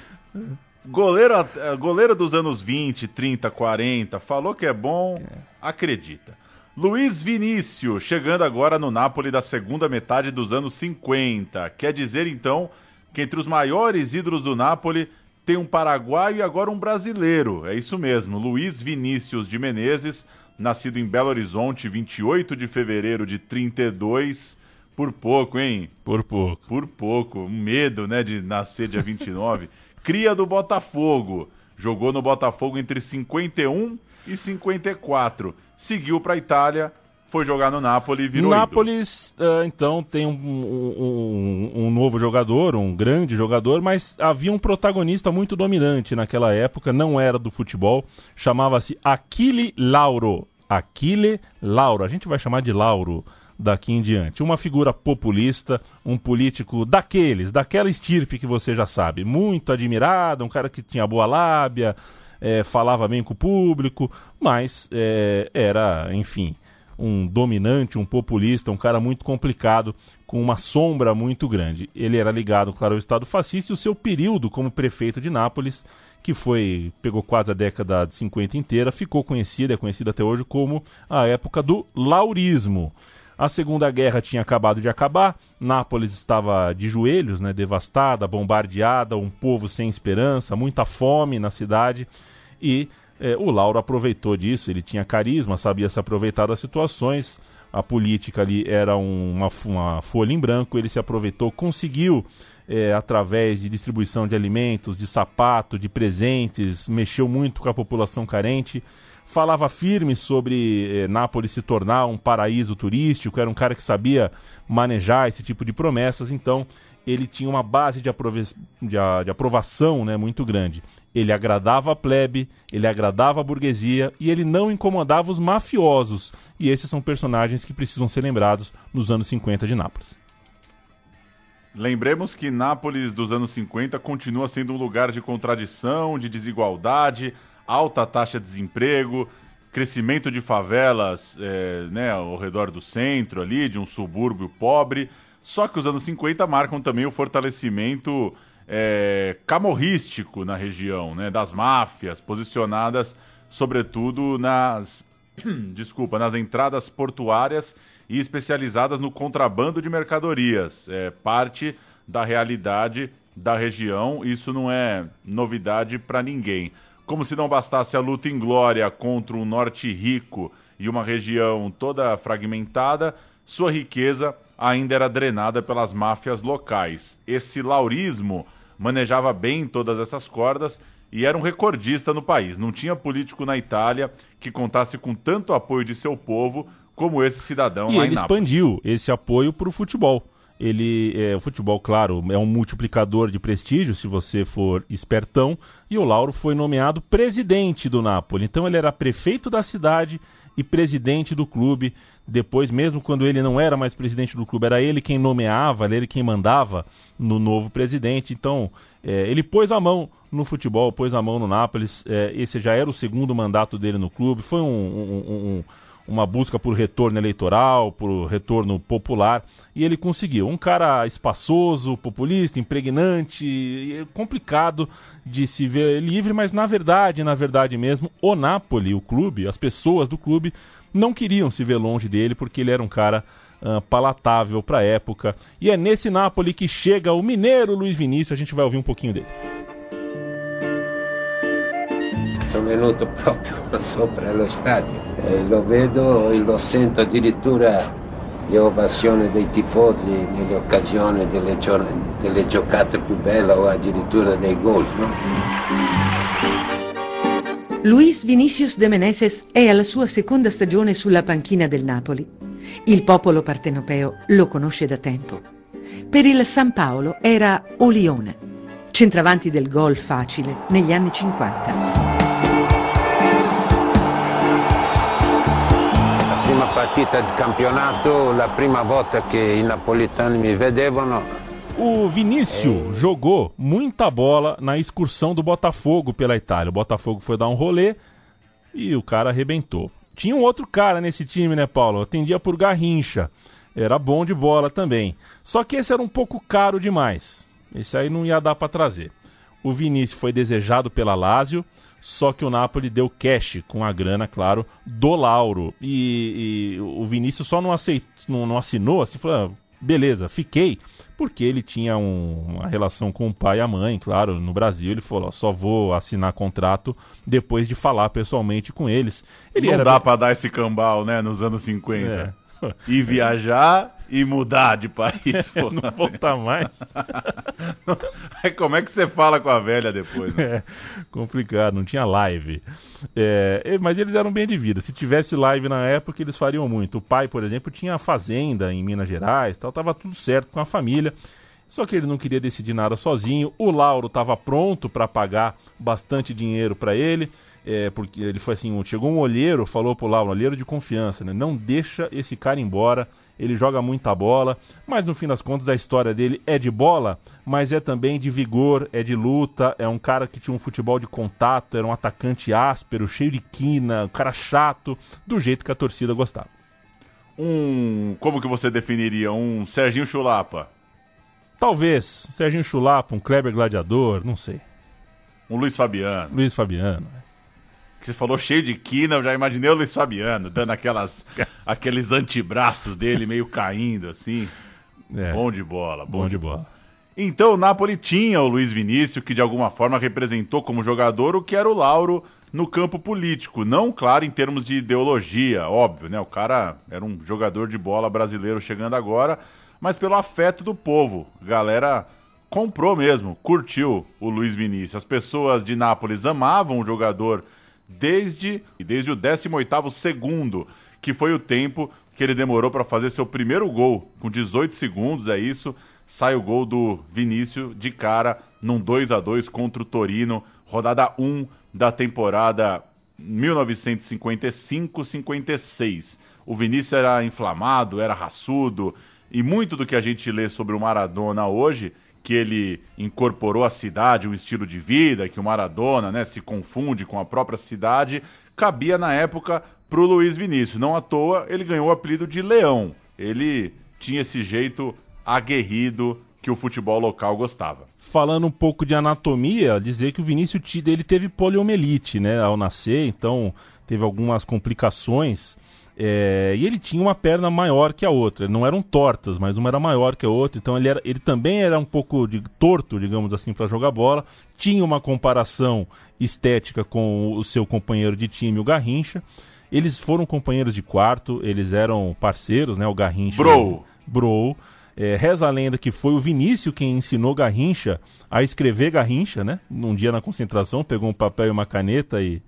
Goleiro, eh, goleiro dos anos 20, 30, 40, falou que é bom, acredita. Luiz Vinícius, chegando agora no Napoli da segunda metade dos anos 50. Quer dizer, então, que entre os maiores ídolos do Napoli tem um paraguaio e agora um brasileiro. É isso mesmo, Luiz Vinícius de Menezes, nascido em Belo Horizonte, 28 de fevereiro de 32. Por pouco, hein? Por pouco. Por pouco. Um medo, né, de nascer dia 29. Cria do Botafogo. Jogou no Botafogo entre 51 e 54. Seguiu para Itália, foi jogar no Napoli e virou. Nápoles, ah, então, tem um, um- um- novo jogador, um grande jogador, mas havia um protagonista muito dominante naquela época, não era do futebol, chamava-se Achille Lauro. Achille Lauro, a gente vai chamar de Lauro daqui em diante. Uma figura populista, um político daqueles, daquela estirpe que você já sabe, muito admirado, um cara que tinha boa lábia, eh, falava bem com o público, mas eh, era, enfim, um dominante, um populista, um cara muito complicado, com uma sombra muito grande. Ele era ligado, claro, ao Estado fascista e o seu período como prefeito de Nápoles, que foi pegou quase a década de 50 inteira, ficou conhecida, é conhecida até hoje como a época do laurismo. A Segunda Guerra tinha acabado de acabar, Nápoles estava de joelhos, né, devastada, bombardeada, um povo sem esperança, muita fome na cidade. E eh, o Lauro aproveitou disso, ele tinha carisma, sabia se aproveitar das situações, a política ali era um- uma, uma folha em branco, ele se aproveitou, conseguiu, eh, através de distribuição de alimentos, de sapato, de presentes, mexeu muito com a população carente, falava firme sobre eh, Nápoles se tornar um paraíso turístico, era um cara que sabia manejar esse tipo de promessas, então ele tinha uma base de, de a- de aprovação né, muito grande. Ele agradava a plebe, ele agradava a burguesia e ele não incomodava os mafiosos. E esses são personagens que precisam ser lembrados nos anos 50 de Nápoles. Lembremos que Nápoles dos anos 50 continua sendo um lugar de contradição, de desigualdade, alta taxa de desemprego, crescimento de favelas eh, né, ao redor do centro ali, de um subúrbio pobre. Só que os anos 50 marcam também o fortalecimento eh, camorrístico na região, né, das máfias, posicionadas sobretudo nas desculpa, nas entradas portuárias e especializadas no contrabando de mercadorias. É parte da realidade da região, isso não é novidade para ninguém. Como se não bastasse a luta em glória contra um norte rico e uma região toda fragmentada, sua riqueza ainda era drenada pelas máfias locais. Esse laurismo manejava bem todas essas cordas e era um recordista no país. Não tinha político na Itália que contasse com tanto apoio de seu povo como esse cidadão E lá ele expandiu esse apoio para o futebol. Ele, é, o futebol, claro, é um multiplicador de prestígio se você for espertão. E o Lauro foi nomeado presidente do Napoli. Então ele era prefeito da cidade e presidente do clube. Depois, mesmo quando ele não era mais presidente do clube, era ele quem nomeava, era ele quem mandava no novo presidente. Então, é, ele pôs a mão no futebol, pôs a mão no Nápoles. É, esse já era o segundo mandato dele no clube. Foi um- um- um- um uma busca por retorno eleitoral, por retorno popular, e ele conseguiu. Um cara espaçoso, populista, impregnante, é complicado de se ver livre, mas na verdade, na verdade mesmo, o Napoli, o clube, as pessoas do clube não queriam se ver longe dele porque ele era um cara ah, palatável para a época. E é nesse Napoli que chega o mineiro Luiz Vinícius, a gente vai ouvir um pouquinho dele. Sono venuto proprio sopra lo stadio e lo vedo e lo sento addirittura le ovazioni dei tifosi nelle occasioni delle, gio- delle giocate più belle o addirittura dei gol. No? Luis Vinicius de Meneses è alla sua seconda stagione sulla panchina del Napoli. Il popolo partenopeo lo conosce da tempo. Per il San Paolo era Olione, centravanti del gol facile negli anni 50. Partita di campionato, la prima volta che i napolitani mi vedevano, O Vinícius jogou muita bola na excursão do Botafogo pela Itália. O Botafogo foi dar um rolê e o cara arrebentou. Tinha um outro cara nesse time, né, Paulo? Atendia por Garrincha. Era bom de bola também. Só que esse era um pouco caro demais. Esse aí não ia dar para trazer. O Vinícius foi desejado pela Lazio, só que o Napoli deu cash com a grana, claro, do Lauro. E, e o Vinícius só não, aceitou, não, não assinou, assim, falou, ah, beleza, fiquei, porque ele tinha um, uma relação com o pai e a mãe, claro, no Brasil. Ele falou: só vou assinar contrato depois de falar pessoalmente com eles. Ele Não era dá pra dar esse cambal, né, nos anos 50. É. E viajar e mudar de país. pô. não voltar mais. Aí como é que você fala com a velha depois? Né? É, complicado, não tinha live. É, mas eles eram bem de vida. Se tivesse live na época, eles fariam muito. O pai, por exemplo, tinha fazenda em Minas Gerais, tal, tava tudo certo com a família. Só que ele não queria decidir nada sozinho. O Lauro estava pronto para pagar bastante dinheiro para ele, é, porque ele foi assim, chegou um olheiro, falou pro Lauro, um olheiro de confiança, né? Não deixa esse cara embora. Ele joga muita bola, mas no fim das contas a história dele é de bola, mas é também de vigor, é de luta, é um cara que tinha um futebol de contato, era um atacante áspero, cheio de quina, um cara chato, do jeito que a torcida gostava. Um. Como que você definiria? Um Serginho Chulapa. Talvez Serginho Chulapa, um Kleber Gladiador, não sei. Um Luiz Fabiano. Luiz Fabiano. Que você falou cheio de quina, eu já imaginei o Luiz Fabiano, dando aquelas, aqueles antebraços dele meio caindo, assim. É, Bom de bola, bom, bom de bola. Então o Napoli tinha o Luiz Vinícius, que de alguma forma representou como jogador o que era o Lauro no campo político. Não, claro, em termos de ideologia, óbvio, né? O cara era um jogador de bola brasileiro chegando agora, mas pelo afeto do povo. A galera comprou mesmo, curtiu o Luiz Vinícius. As pessoas de Nápoles amavam o jogador desde, desde o 18º segundo, que foi o tempo que ele demorou para fazer seu primeiro gol. Com 18 segundos, é isso, sai o gol do Vinícius de cara num 2 a 2 contra o Torino, rodada 1 da temporada 1955-56. O Vinícius era inflamado, era raçudo, e muito do que a gente lê sobre o Maradona hoje, que ele incorporou à cidade um estilo de vida, que o Maradona né, se confunde com a própria cidade, cabia na época pro Luiz Vinícius. Não à toa ele ganhou o apelido de Leão. Ele tinha esse jeito aguerrido que o futebol local gostava. Falando um pouco de anatomia, dizer que o Vinícius ele teve poliomielite, né, ao nascer, então teve algumas complicações. É, e ele tinha uma perna maior que a outra. Não eram tortas, mas uma era maior que a outra. Então ele, era, ele também era um pouco de torto, digamos assim, para jogar bola. Tinha uma comparação estética com o seu companheiro de time, o Garrincha. Eles foram companheiros de quarto, eles eram parceiros, né? O Garrincha. Bro. Bro. É, reza a lenda que foi o Vinícius quem ensinou Garrincha a escrever Garrincha, né? Num dia na concentração, pegou um papel e uma caneta e.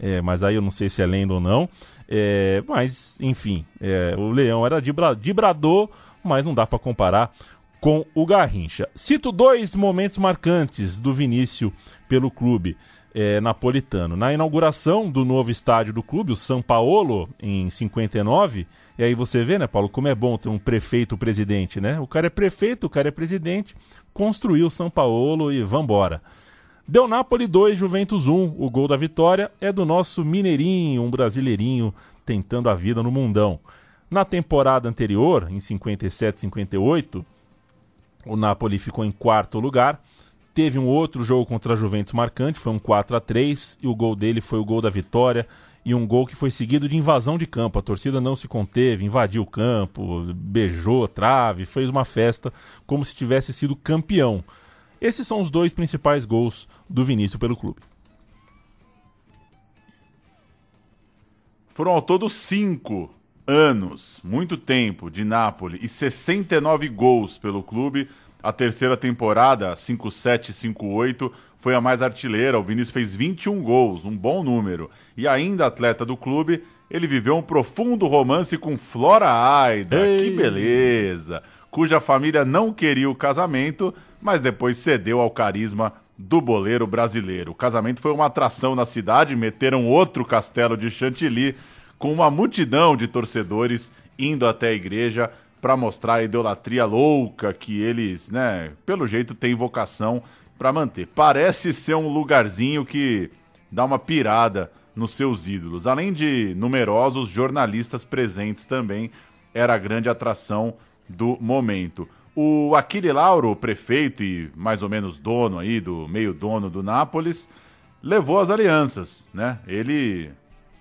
é, mas aí eu não sei se é lenda ou não. É, mas, enfim, é, o Leão era dibra- dibrador, mas não dá pra comparar com o Garrincha. Cito dois momentos marcantes do Vinícius pelo clube é, napolitano. Na inauguração do novo estádio do clube, o São Paulo, em 59, e aí você vê, né, Paulo, como é bom ter um prefeito presidente, né? O cara é prefeito, o cara é presidente, construiu o São Paulo e vambora. Deu Napoli 2, Juventus 1. O gol da vitória é do nosso Mineirinho, um brasileirinho tentando a vida no mundão. Na temporada anterior, em 57, 58, o Napoli ficou em quarto lugar. Teve um outro jogo contra a Juventus marcante, foi um 4 a 3 e o gol dele foi o gol da vitória e um gol que foi seguido de invasão de campo. A torcida não se conteve, invadiu o campo, beijou a trave, fez uma festa como se tivesse sido campeão. Esses são os dois principais gols do Vinícius pelo clube. Foram ao todo cinco anos, muito tempo, de Nápoles e 69 gols pelo clube. A terceira temporada, 5-7-5-8, foi a mais artilheira. O Vinícius fez 21 gols, um bom número. E ainda atleta do clube, ele viveu um profundo romance com Flora Aida. Ei. Que beleza! Cuja família não queria o casamento, mas depois cedeu ao carisma do boleiro brasileiro. O casamento foi uma atração na cidade, meteram outro castelo de chantilly com uma multidão de torcedores indo até a igreja para mostrar a idolatria louca que eles, né, pelo jeito têm vocação para manter. Parece ser um lugarzinho que dá uma pirada nos seus ídolos. Além de numerosos jornalistas presentes também, era a grande atração do momento. O Aquile Lauro, prefeito e mais ou menos dono aí, do meio dono do Nápoles, levou as alianças, né? Ele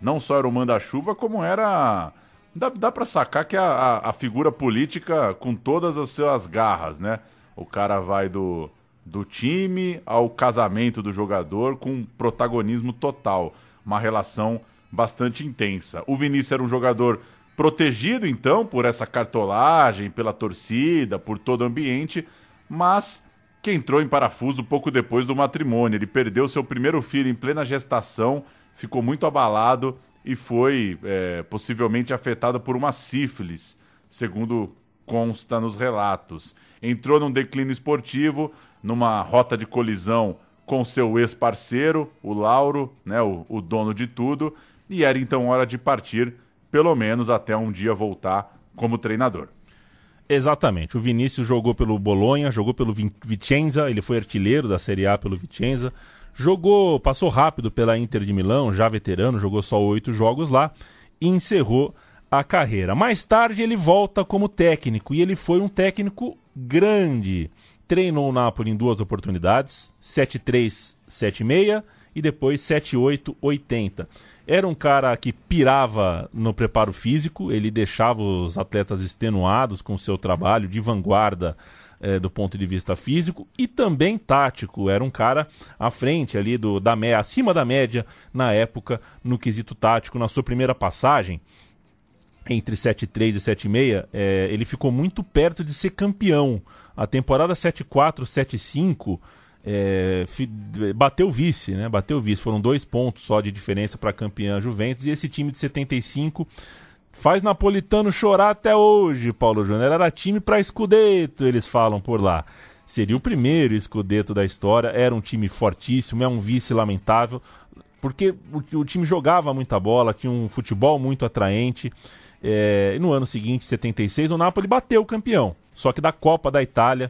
não só era o manda-chuva, como era. Dá, dá para sacar que a, a, a, figura política com todas as suas garras, né? O cara vai do, do time ao casamento do jogador com protagonismo total. Uma relação bastante intensa. O Vinícius era um jogador protegido então por essa cartolagem, pela torcida, por todo o ambiente, mas que entrou em parafuso pouco depois do matrimônio. Ele perdeu seu primeiro filho em plena gestação, ficou muito abalado e foi é, possivelmente afetado por uma sífilis, segundo consta nos relatos. Entrou num declínio esportivo, numa rota de colisão com seu ex-parceiro, o Lauro, né, o, o dono de tudo, e era então hora de partir pelo menos até um dia voltar como treinador. Exatamente. O Vinícius jogou pelo Bolonha, jogou pelo Vicenza, ele foi artilheiro da Série A pelo Vicenza. Jogou, passou rápido pela Inter de Milão, já veterano, jogou só oito jogos lá e encerrou a carreira. Mais tarde ele volta como técnico e ele foi um técnico grande. Treinou o Napoli em duas oportunidades, 7-3, 7-6 e depois 7-8, 80 era um cara que pirava no preparo físico, ele deixava os atletas extenuados com o seu trabalho de vanguarda é, do ponto de vista físico e também tático. Era um cara à frente ali do da média, acima da média na época no quesito tático. Na sua primeira passagem entre 7-3 e 7-6, é, ele ficou muito perto de ser campeão. A temporada 7-4, 7-5 é, bateu vice, né? Bateu vice. Foram dois pontos só de diferença para campeã Juventus. E esse time de 75 faz Napolitano chorar até hoje, Paulo Júnior. Era time para escudeto, eles falam por lá. Seria o primeiro escudeto da história. Era um time fortíssimo, é um vice lamentável. Porque o, o time jogava muita bola, tinha um futebol muito atraente. É, no ano seguinte, 76, o Napoli bateu o campeão. Só que da Copa da Itália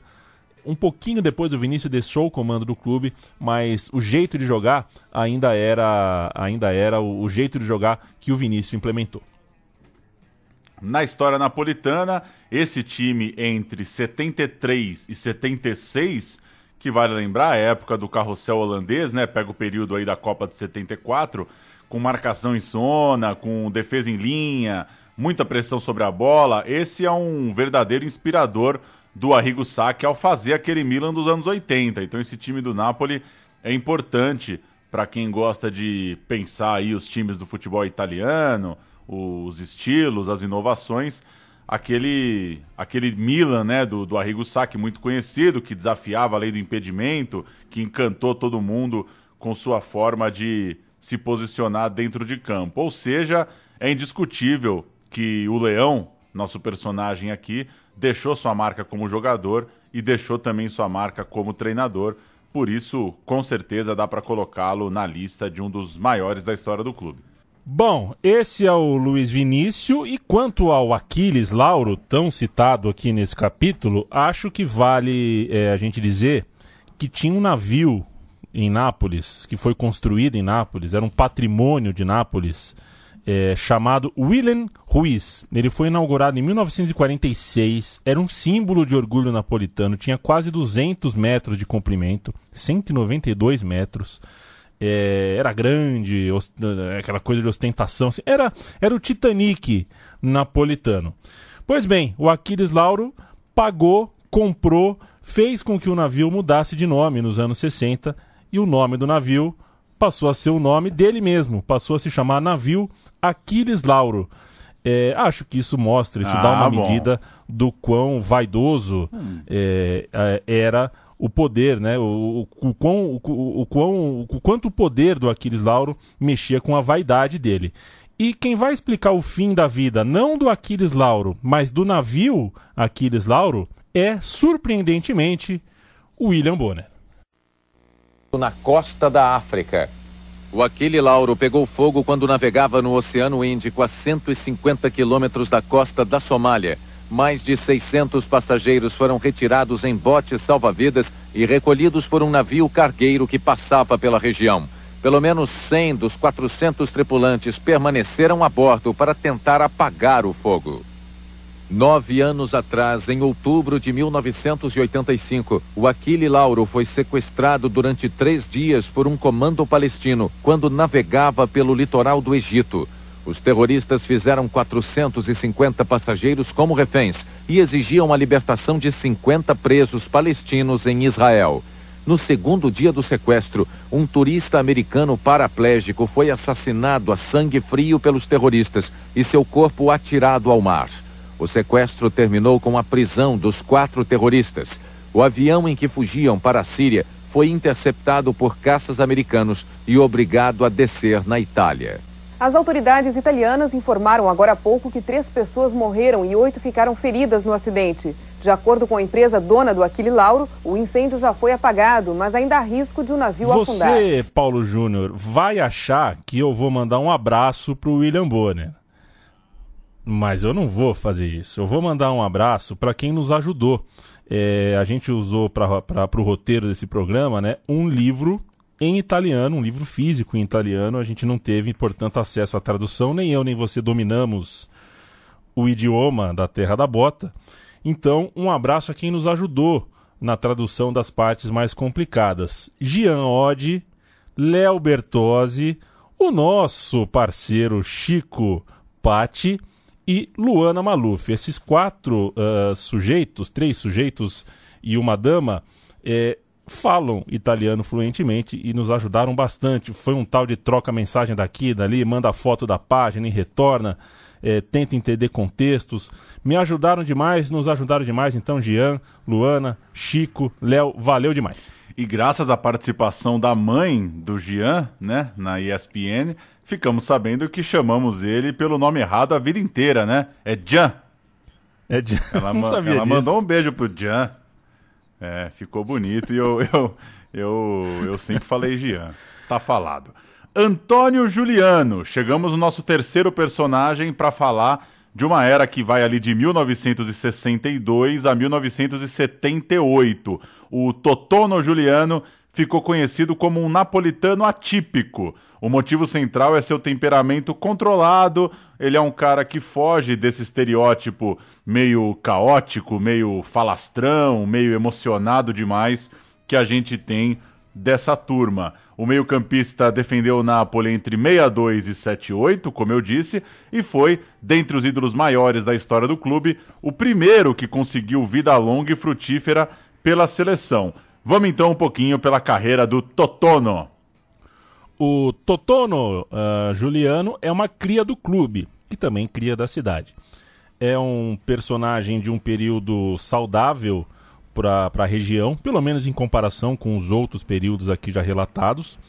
um pouquinho depois o Vinícius deixou o comando do clube, mas o jeito de jogar ainda era, ainda era o, jeito de jogar que o Vinícius implementou. Na história napolitana, esse time entre 73 e 76, que vale lembrar a época do carrossel holandês, né? Pega o período aí da Copa de 74, com marcação em zona, com defesa em linha, muita pressão sobre a bola. Esse é um verdadeiro inspirador do Arrigo Sacchi ao fazer aquele Milan dos anos 80. Então esse time do Napoli é importante para quem gosta de pensar aí os times do futebol italiano, os estilos, as inovações. Aquele, aquele Milan né, do, do Arrigo Sacchi, muito conhecido, que desafiava a lei do impedimento, que encantou todo mundo com sua forma de se posicionar dentro de campo. Ou seja, é indiscutível que o Leão, nosso personagem aqui, deixou sua marca como jogador e deixou também sua marca como treinador. Por isso, com certeza dá para colocá-lo na lista de um dos maiores da história do clube. Bom, esse é o Luiz Vinícius e quanto ao Aquiles Lauro, tão citado aqui nesse capítulo, acho que vale é, a gente dizer que tinha um navio em Nápoles, que foi construído em Nápoles, era um patrimônio de Nápoles, é, chamado Willem Ruiz. Ele foi inaugurado em 1946, era um símbolo de orgulho napolitano, tinha quase 200 metros de comprimento, 192 metros. É, era grande, aquela coisa de ostentação. Assim, era, era o Titanic napolitano. Pois bem, o Aquiles Lauro pagou, comprou, fez com que o navio mudasse de nome nos anos 60 e o nome do navio passou a ser o nome dele mesmo, passou a se chamar Navio Aquiles Lauro. É, acho que isso mostra, isso ah, dá uma bom. medida do quão vaidoso hum. é, é, era o poder, né? O, o, o, quão, o, o, quão, o quanto o poder do Aquiles Lauro mexia com a vaidade dele. E quem vai explicar o fim da vida, não do Aquiles Lauro, mas do navio Aquiles Lauro, é, surpreendentemente, o William Bonner. Na costa da África, o Aquile Lauro pegou fogo quando navegava no Oceano Índico a 150 quilômetros da costa da Somália. Mais de 600 passageiros foram retirados em botes salva-vidas e recolhidos por um navio cargueiro que passava pela região. Pelo menos 100 dos 400 tripulantes permaneceram a bordo para tentar apagar o fogo. Nove anos atrás, em outubro de 1985, o Aquile Lauro foi sequestrado durante três dias por um comando palestino quando navegava pelo litoral do Egito. Os terroristas fizeram 450 passageiros como reféns e exigiam a libertação de 50 presos palestinos em Israel. No segundo dia do sequestro, um turista americano paraplégico foi assassinado a sangue frio pelos terroristas e seu corpo atirado ao mar. O sequestro terminou com a prisão dos quatro terroristas. O avião em que fugiam para a Síria foi interceptado por caças americanos e obrigado a descer na Itália. As autoridades italianas informaram agora há pouco que três pessoas morreram e oito ficaram feridas no acidente. De acordo com a empresa dona do Aquile Lauro, o incêndio já foi apagado, mas ainda há risco de o um navio Você, afundar. Você, Paulo Júnior, vai achar que eu vou mandar um abraço pro William Bonner. Mas eu não vou fazer isso. Eu vou mandar um abraço para quem nos ajudou. É, a gente usou para o roteiro desse programa né, um livro em italiano, um livro físico em italiano. A gente não teve, portanto, acesso à tradução. Nem eu nem você dominamos o idioma da Terra da Bota. Então, um abraço a quem nos ajudou na tradução das partes mais complicadas. Gian Oddi, Léo Bertozzi, o nosso parceiro Chico Patti e Luana Maluf. Esses quatro uh, sujeitos, três sujeitos e uma dama, é, falam italiano fluentemente e nos ajudaram bastante. Foi um tal de troca mensagem daqui, dali, manda foto da página e retorna, é, tenta entender contextos. Me ajudaram demais, nos ajudaram demais. Então, Jean, Luana, Chico, Léo, valeu demais. E graças à participação da mãe do Jean, né, na ESPN, ficamos sabendo que chamamos ele pelo nome errado a vida inteira, né? É Jan. É Jan. Ela, Não sabia ela disso. mandou um beijo pro Jan. É, ficou bonito e eu, eu, eu, eu sempre falei Jean. Tá falado. Antônio Juliano. Chegamos no nosso terceiro personagem para falar de uma era que vai ali de 1962 a 1978. O Totono Juliano ficou conhecido como um napolitano atípico. O motivo central é seu temperamento controlado. Ele é um cara que foge desse estereótipo meio caótico, meio falastrão, meio emocionado demais que a gente tem dessa turma. O meio-campista defendeu o Napoli entre 62 e 78, como eu disse, e foi, dentre os ídolos maiores da história do clube, o primeiro que conseguiu vida longa e frutífera pela seleção. Vamos então um pouquinho pela carreira do Totono. O Totono uh, Juliano é uma cria do clube e também cria da cidade. É um personagem de um período saudável para a região, pelo menos em comparação com os outros períodos aqui já relatados.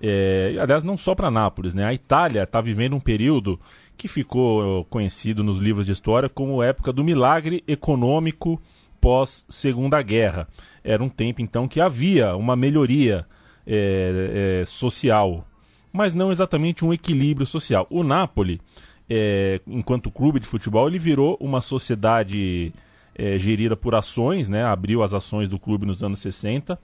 É, aliás, não só para Nápoles, né? A Itália está vivendo um período que ficou conhecido nos livros de história como época do milagre econômico pós Segunda Guerra. Era um tempo então que havia uma melhoria é, é, social, mas não exatamente um equilíbrio social. O Napoli, é, enquanto clube de futebol, ele virou uma sociedade é, gerida por ações, né? abriu as ações do clube nos anos 60,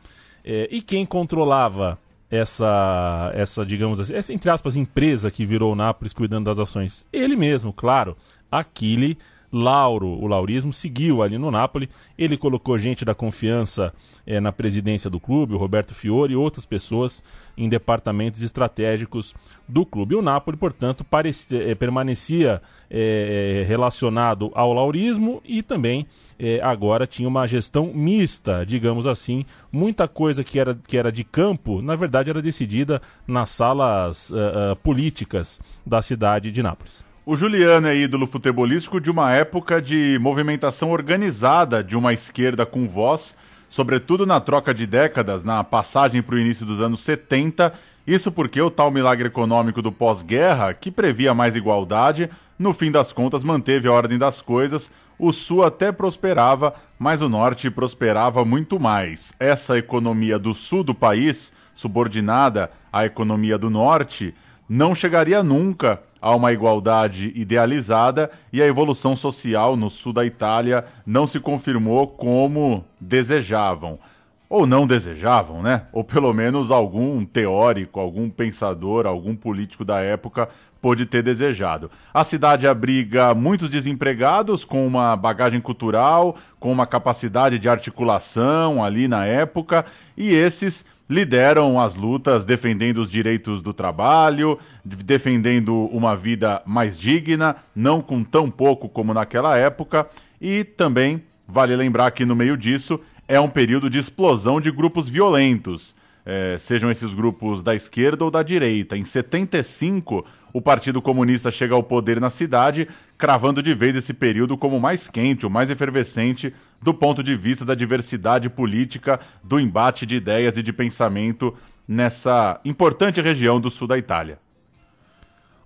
é, e quem controlava essa, essa, digamos assim, essa, entre aspas, empresa que virou o Nápoles cuidando das ações? Ele mesmo, claro, Aquile Lauro, o laurismo, seguiu ali no Napoli. Ele colocou gente da confiança eh, na presidência do clube, o Roberto Fiore e outras pessoas em departamentos estratégicos do clube. O Napoli, portanto, parecia, eh, permanecia eh, relacionado ao laurismo e também agora tinha uma gestão mista, digamos assim. Muita coisa que era, que era de campo, na verdade, era decidida nas salas políticas da cidade de Nápoles. O Juliano é ídolo futebolístico de uma época de movimentação organizada de uma esquerda com voz, sobretudo na troca de décadas, na passagem para o início dos anos 70. Isso porque o tal milagre econômico do pós-guerra, que previa mais igualdade, no fim das contas manteve a ordem das coisas. O sul até prosperava, mas o norte prosperava muito mais. Essa economia do sul do país, subordinada à economia do norte, não chegaria nunca a uma igualdade idealizada e a evolução social no sul da Itália não se confirmou como desejavam. ou não desejavam, né? Ou pelo menos algum teórico, algum pensador, algum político da época pôde ter desejado. A cidade abriga muitos desempregados com uma bagagem cultural, com uma capacidade de articulação ali na época, e esses lideram as lutas defendendo os direitos do trabalho, defendendo uma vida mais digna, não com tão pouco como naquela época, e também vale lembrar que no meio disso é um período de explosão de grupos violentos, é, sejam esses grupos da esquerda ou da direita. Em 75, o Partido Comunista chega ao poder na cidade, cravando de vez esse período como o mais quente, o mais efervescente do ponto de vista da diversidade política, do embate de ideias e de pensamento nessa importante região do sul da Itália.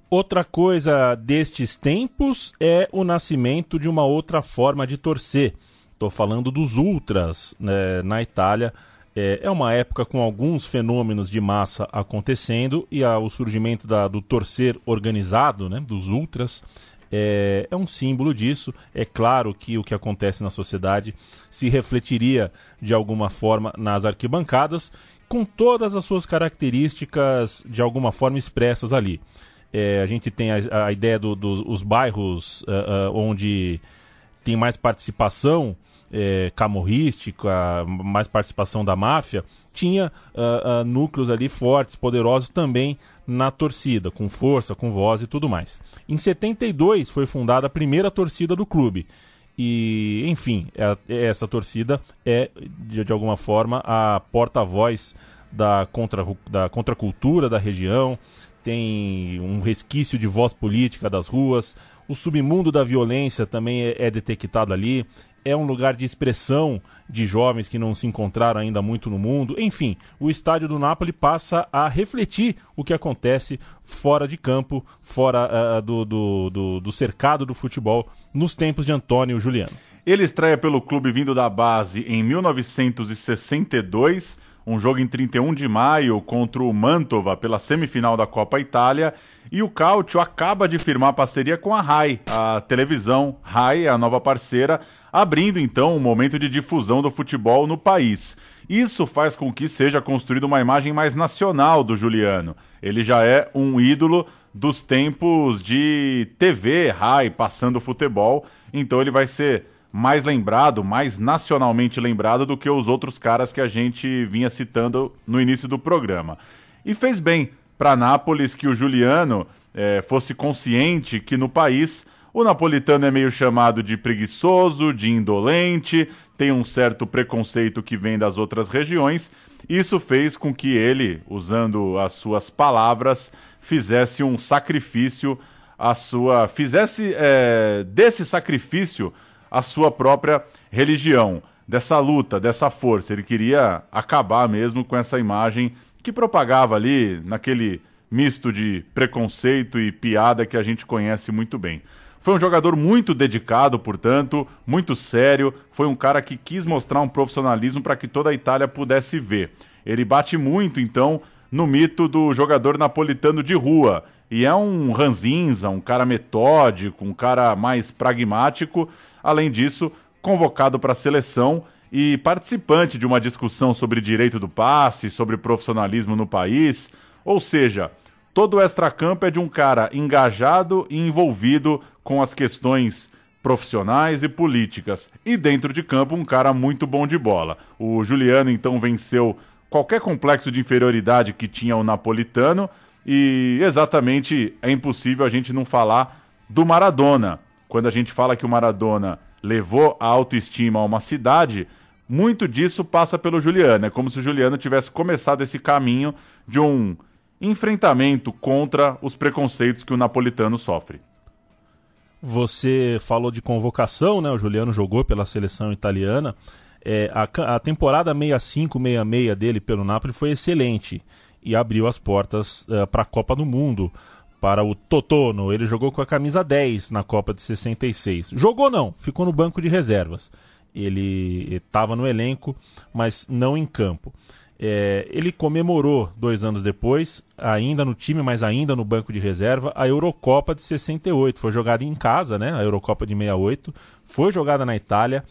Outra coisa destes tempos é o nascimento de uma outra forma de torcer. Estou falando dos ultras né, na Itália. É, é, uma época com alguns fenômenos de massa acontecendo e a, o surgimento da, do torcer organizado, né, dos ultras, é, é, um símbolo disso. É claro que o que acontece na sociedade se refletiria de alguma forma nas arquibancadas, com todas as suas características de alguma forma expressas ali. É, a gente tem a, a ideia dos do, do, bairros uh, uh, onde tem mais participação é, camorrística, mais participação da máfia, tinha uh, uh, núcleos ali fortes, poderosos também na torcida, com força, com voz e tudo mais. Em 72 foi fundada a primeira torcida do clube. E, enfim, é, é, essa torcida é, de, de alguma forma, a porta-voz da, contra, da contracultura da região, tem um resquício de voz política das ruas, o submundo da violência também é, é detectado ali é um lugar de expressão de jovens que não se encontraram ainda muito no mundo. Enfim, o estádio do Napoli passa a refletir o que acontece fora de campo, fora uh, do, do, do, do cercado do futebol, nos tempos de Antônio Juliano. Ele estreia pelo clube vindo da base em 1962 um jogo em 31 de maio contra o Mantova pela semifinal da Copa Itália. E o Cautio acaba de firmar parceria com a RAI, a televisão RAI, a nova parceira, abrindo então um momento de difusão do futebol no país. Isso faz com que seja construída uma imagem mais nacional do Juliano. Ele já é um ídolo dos tempos de TV, RAI, passando futebol, então ele vai ser mais lembrado, mais nacionalmente lembrado do que os outros caras que a gente vinha citando no início do programa. E fez bem para Nápoles que o Juliano é, fosse consciente que no país o napolitano é meio chamado de preguiçoso, de indolente, tem um certo preconceito que vem das outras regiões. Isso fez com que ele, usando as suas palavras, fizesse um sacrifício, a sua fizesse é, desse sacrifício a sua própria religião, dessa luta, dessa força. Ele queria acabar mesmo com essa imagem que propagava ali naquele misto de preconceito e piada que a gente conhece muito bem. Foi um jogador muito dedicado, portanto, muito sério. Foi um cara que quis mostrar um profissionalismo para que toda a Itália pudesse ver. Ele bate muito, então, no mito do jogador napolitano de rua. E é um ranzinza, um cara metódico, um cara mais pragmático, Além disso, convocado para a seleção e participante de uma discussão sobre direito do passe, sobre profissionalismo no país. Ou seja, todo o extracampo é de um cara engajado e envolvido com as questões profissionais e políticas. E dentro de campo, um cara muito bom de bola. O Juliano então venceu qualquer complexo de inferioridade que tinha o napolitano e exatamente é impossível a gente não falar do Maradona quando a gente fala que o Maradona levou a autoestima a uma cidade, muito disso passa pelo Juliano. É como se o Juliano tivesse começado esse caminho de um enfrentamento contra os preconceitos que o napolitano sofre. Você falou de convocação, né? O Juliano jogou pela seleção italiana. É, a, a temporada 65-66 dele pelo Napoli foi excelente e abriu as portas uh, é, para a Copa do Mundo para o Totono. Ele jogou com a camisa 10 na Copa de 66. Jogou não, ficou no banco de reservas. Ele estava no elenco, mas não em campo. É, ele comemorou dois anos depois, ainda no time, mas ainda no banco de reserva, a Eurocopa de 68. Foi jogada em casa, né? A Eurocopa de 68. Foi jogada na Itália.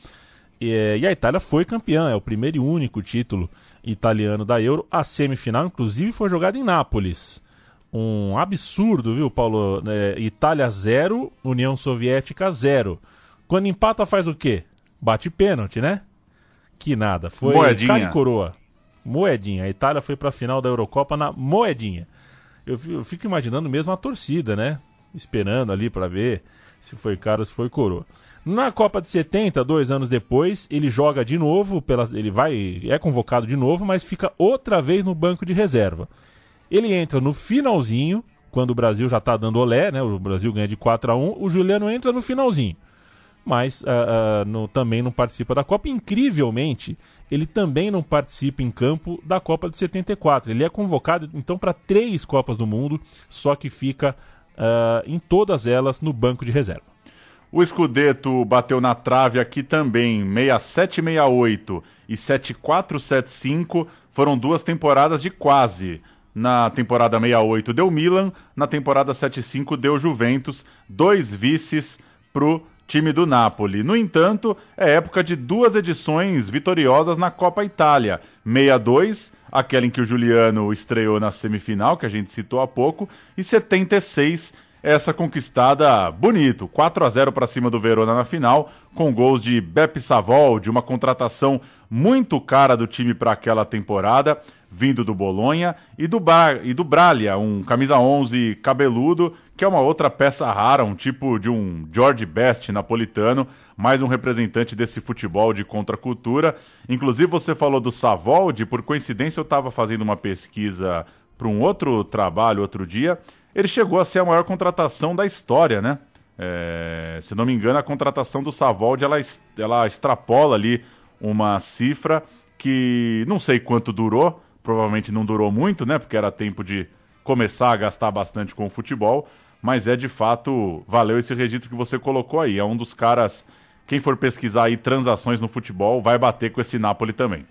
E, e a Itália foi campeã, é o primeiro e único título italiano da Euro. A semifinal, inclusive, foi jogada em Nápoles. Um absurdo, viu, Paulo? É, Itália 0, União Soviética 0. Quando empata, faz o quê? Bate pênalti, né? Que nada. Foi Moedinha. cara e coroa. Moedinha. A Itália foi para a final da Eurocopa na moedinha. Eu, eu fico imaginando mesmo a torcida, né? Esperando ali para ver se foi cara ou se foi coroa. Na Copa de 70, dois anos depois, ele joga de novo, pela, ele vai, é convocado de novo, mas fica outra vez no banco de reserva. Ele entra no finalzinho, quando o Brasil já tá dando olé, né? O Brasil ganha de 4 a 1 o Juliano entra no finalzinho. Mas ah, ah, no- também não participa da Copa. Incrivelmente, ele também não participa em campo da Copa de 74. Ele é convocado, então, para três Copas do Mundo, só que fica ah, em todas elas no banco de reserva. O Scudetto bateu na trave aqui também, 6768 e 7475 foram duas temporadas de quase. Na temporada 68 deu Milan, na temporada 75 deu Juventus, dois vices pro time do Napoli. No entanto, é época de duas edições vitoriosas na Copa Itália. 62, aquela em que o Juliano estreou na semifinal, que a gente citou há pouco, e 76, essa conquistada bonito, 4 a 0 para cima do Verona na final, com gols de Beppe Savol, de uma contratação muito cara do time para aquela temporada, vindo do Bolonha, e do, Bra e do um camisa 11 cabeludo, que é uma outra peça rara, um tipo de um George Best napolitano, mais um representante desse futebol de contracultura. Inclusive você falou do Savoldi, por coincidência eu estava fazendo uma pesquisa para um outro trabalho outro dia, ele chegou a ser a maior contratação da história, né? É, se não me engano, a contratação do Savoldi ela, ela extrapola ali uma cifra que não sei quanto durou, provavelmente não durou muito, né? Porque era tempo de começar a gastar bastante com o futebol, mas é de fato, valeu esse registro que você colocou aí. É um dos caras, quem for pesquisar aí transações no futebol, vai bater com esse Napoli também.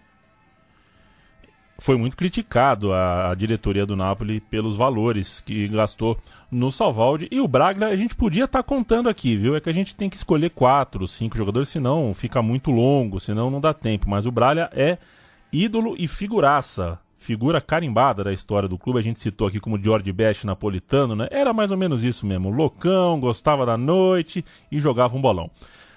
foi muito criticado a, diretoria do Napoli pelos valores que gastou no Salvaldi. E o Braga a gente podia estar contando aqui, viu? É que a gente tem que escolher quatro, cinco jogadores, senão fica muito longo, senão não dá tempo. Mas o Braga é ídolo e figuraça. Figura carimbada da história do clube. A gente citou aqui como George Best napolitano, né? Era mais ou menos isso mesmo. Loucão, gostava da noite e jogava um bolão.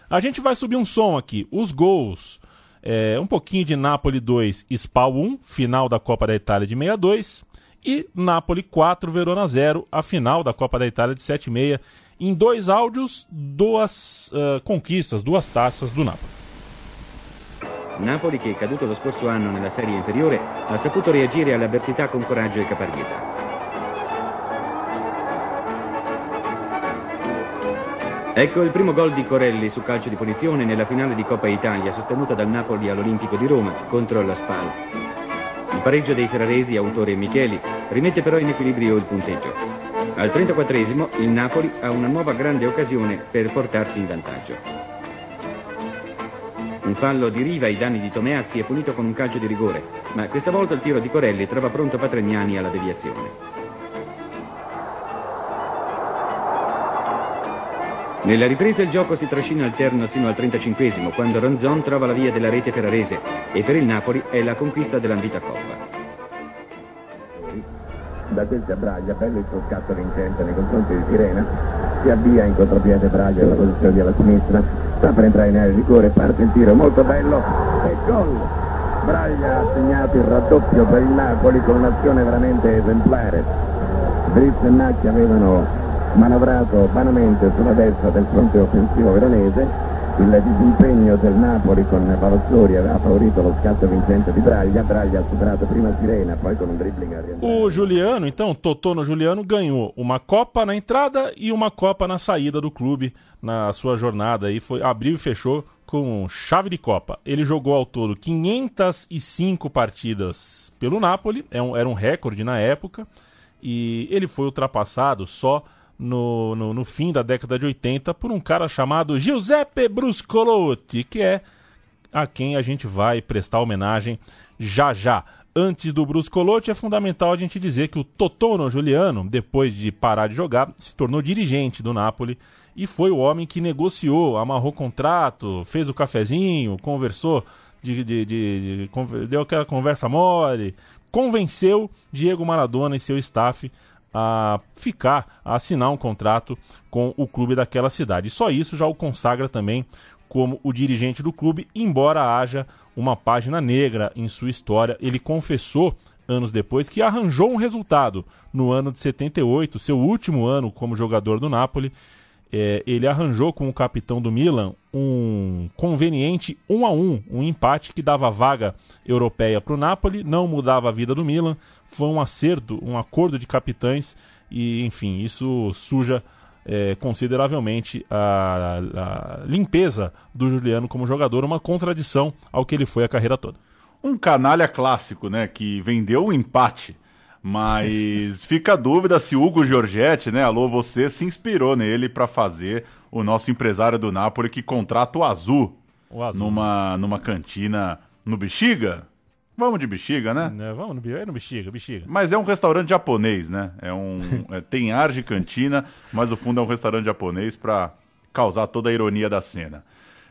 A gente vai subir um som aqui. Os gols. É, um pouquinho de Napoli 2, Spal 1, final da Copa da Itália de 62. E Napoli 4, Verona 0, a final da Copa da Itália de 76. Em dois áudios, duas ah, conquistas, duas taças do Napoli. Napoli, che è caduto lo scorso anno nella serie inferiore, ha saputo reagire alle avversità con coraggio e caparbietà. Ecco il primo gol di Corelli su calcio di punizione nella finale di Coppa Italia sostenuta dal Napoli all'Olimpico di Roma contro la Spal. Il pareggio dei ferraresi, autore Micheli, rimette però in equilibrio il punteggio. Al 34esimo il Napoli ha una nuova grande occasione per portarsi in vantaggio. Un fallo di Riva ai danni di Tomeazzi è punito con un calcio di rigore, ma questa volta il tiro di Corelli trova pronto Patrignani alla deviazione. Nella ripresa il gioco si trascina alterno sino al 35esimo, quando Ronzon trova la via della rete ferrarese e per il Napoli è la conquista dell'Anvita Coppa. Da questi a Braglia, bello il suo scatto vincente nei confronti di Sirena, si avvia in contropiede Braglia nella posizione di alla sinistra, sta per entrare in area di rigore, parte il tiro molto bello e gol! Braglia ha segnato il raddoppio per il Napoli con un'azione veramente esemplare. Brizz e Nacchi avevano manovrato vanamente sulla destra del fronte offensivo veronese, il disimpegno del Napoli con Palazzori aveva favorito lo scatto vincente di Braglia, Braglia ha superato prima Sirena, poi con un dribbling a rientrare. O Juliano, então, Totono Juliano ganhou uma Copa na entrada e uma Copa na saída do clube na sua jornada aí foi abriu e fechou com chave de Copa. Ele jogou ao todo 505 partidas pelo Napoli, é um- era um recorde na época e ele foi ultrapassado só no, no, no fim da década de 80 por um cara chamado Giuseppe Bruscolotti, que é a quem a gente vai prestar homenagem já já. Antes do Bruscolotti, é fundamental a gente dizer que o Totono Juliano, depois de parar de jogar, se tornou dirigente do Napoli e foi o homem que negociou, amarrou contrato, fez o cafezinho, conversou, de, de, de, de deu aquela conversa mole, convenceu Diego Maradona e seu staff a ficar, a assinar um contrato com o clube daquela cidade. só isso já o consagra também como o dirigente do clube, embora haja uma página negra em sua história. Ele confessou anos depois que arranjou um resultado no ano de 78, seu último ano como jogador do Napoli. É, ele arranjou com o capitão do Milan um conveniente 1 um a 1 um, um empate que dava vaga europeia para o Napoli, não mudava a vida do Milan, foi um acerto, um acordo de capitães e, enfim, isso suja é, consideravelmente a, a limpeza do Juliano como jogador, uma contradição ao que ele foi a carreira toda. Um canalha clássico, né, que vendeu o empate. Mas fica a dúvida se Hugo Giorgetti, né, alô você, se inspirou nele para fazer o nosso empresário do Napoli que contrata o Azul, o Azul. Numa, numa cantina no Bexiga. Vamos de bexiga, né? É, vamos no, é no bexiga, bexiga. Mas é um restaurante japonês, né? É um é, tem ar de cantina, mas no fundo é um restaurante japonês para causar toda a ironia da cena.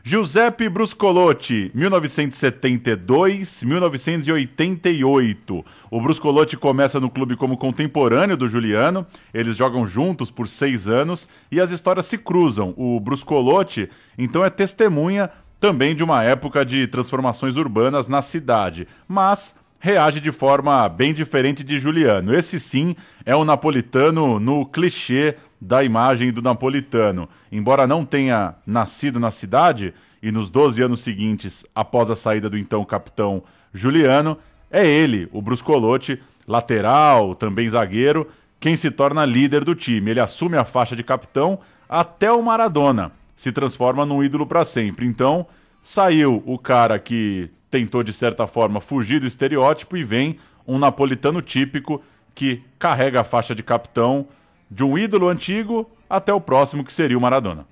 Giuseppe Bruscolotti, 1972-1988. O Bruscolotti começa no clube como contemporâneo do Juliano. Eles jogam juntos por seis anos e as histórias se cruzam. O Bruscolotti, então, é testemunha também de uma época de transformações urbanas na cidade, mas reage de forma bem diferente de Juliano. Esse sim é o napolitano no clichê da imagem do napolitano. Embora não tenha nascido na cidade e nos 12 anos seguintes, após a saída do então capitão Juliano, é ele, o Bruscolotti, lateral, também zagueiro, quem se torna líder do time. Ele assume a faixa de capitão até o Maradona se transforma num ídolo para sempre. Então, saiu o cara que tentou, de certa forma, fugir do estereótipo e vem um napolitano típico que carrega a faixa de capitão de um ídolo antigo até o próximo, que seria o Maradona.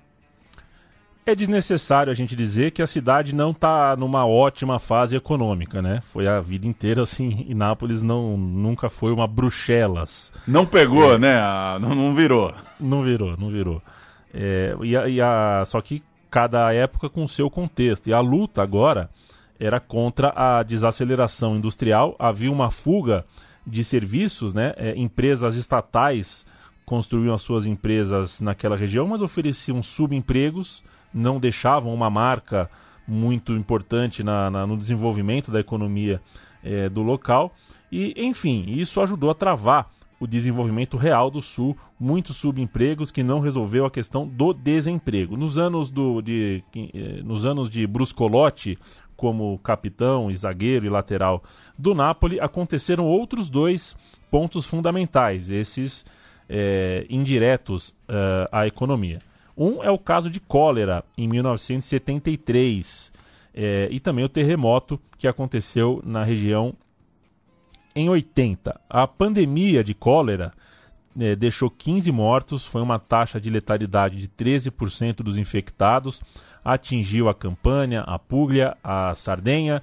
É desnecessário a gente dizer que a cidade não está numa ótima fase econômica, né? Foi a vida inteira assim, e Nápoles não, nunca foi uma Bruxelas. Não pegou, é. né? Não, não virou. Não virou, não virou. É, e a, e a, só que cada época com o seu contexto. E a luta agora era contra a desaceleração industrial. Havia uma fuga de serviços, né? É, empresas estatais construíam as suas empresas naquela região, mas ofereciam subempregos, não deixavam uma marca muito importante na, na no desenvolvimento da economia é, do local. E, enfim, isso ajudou a travar o desenvolvimento real do Sul, muitos subempregos que não resolveu a questão do desemprego. Nos anos, do, de, eh, nos anos de Bruscolotti, como capitão e zagueiro e lateral do Napoli, aconteceram outros dois pontos fundamentais, esses é, indiretos uh, à economia. Um é o caso de cólera em 1973 é, e também o terremoto que aconteceu na região em 80, a pandemia de cólera né, deixou 15 mortos, foi uma taxa de letalidade de 13% dos infectados, atingiu a Campanha, a Puglia, a Sardenha,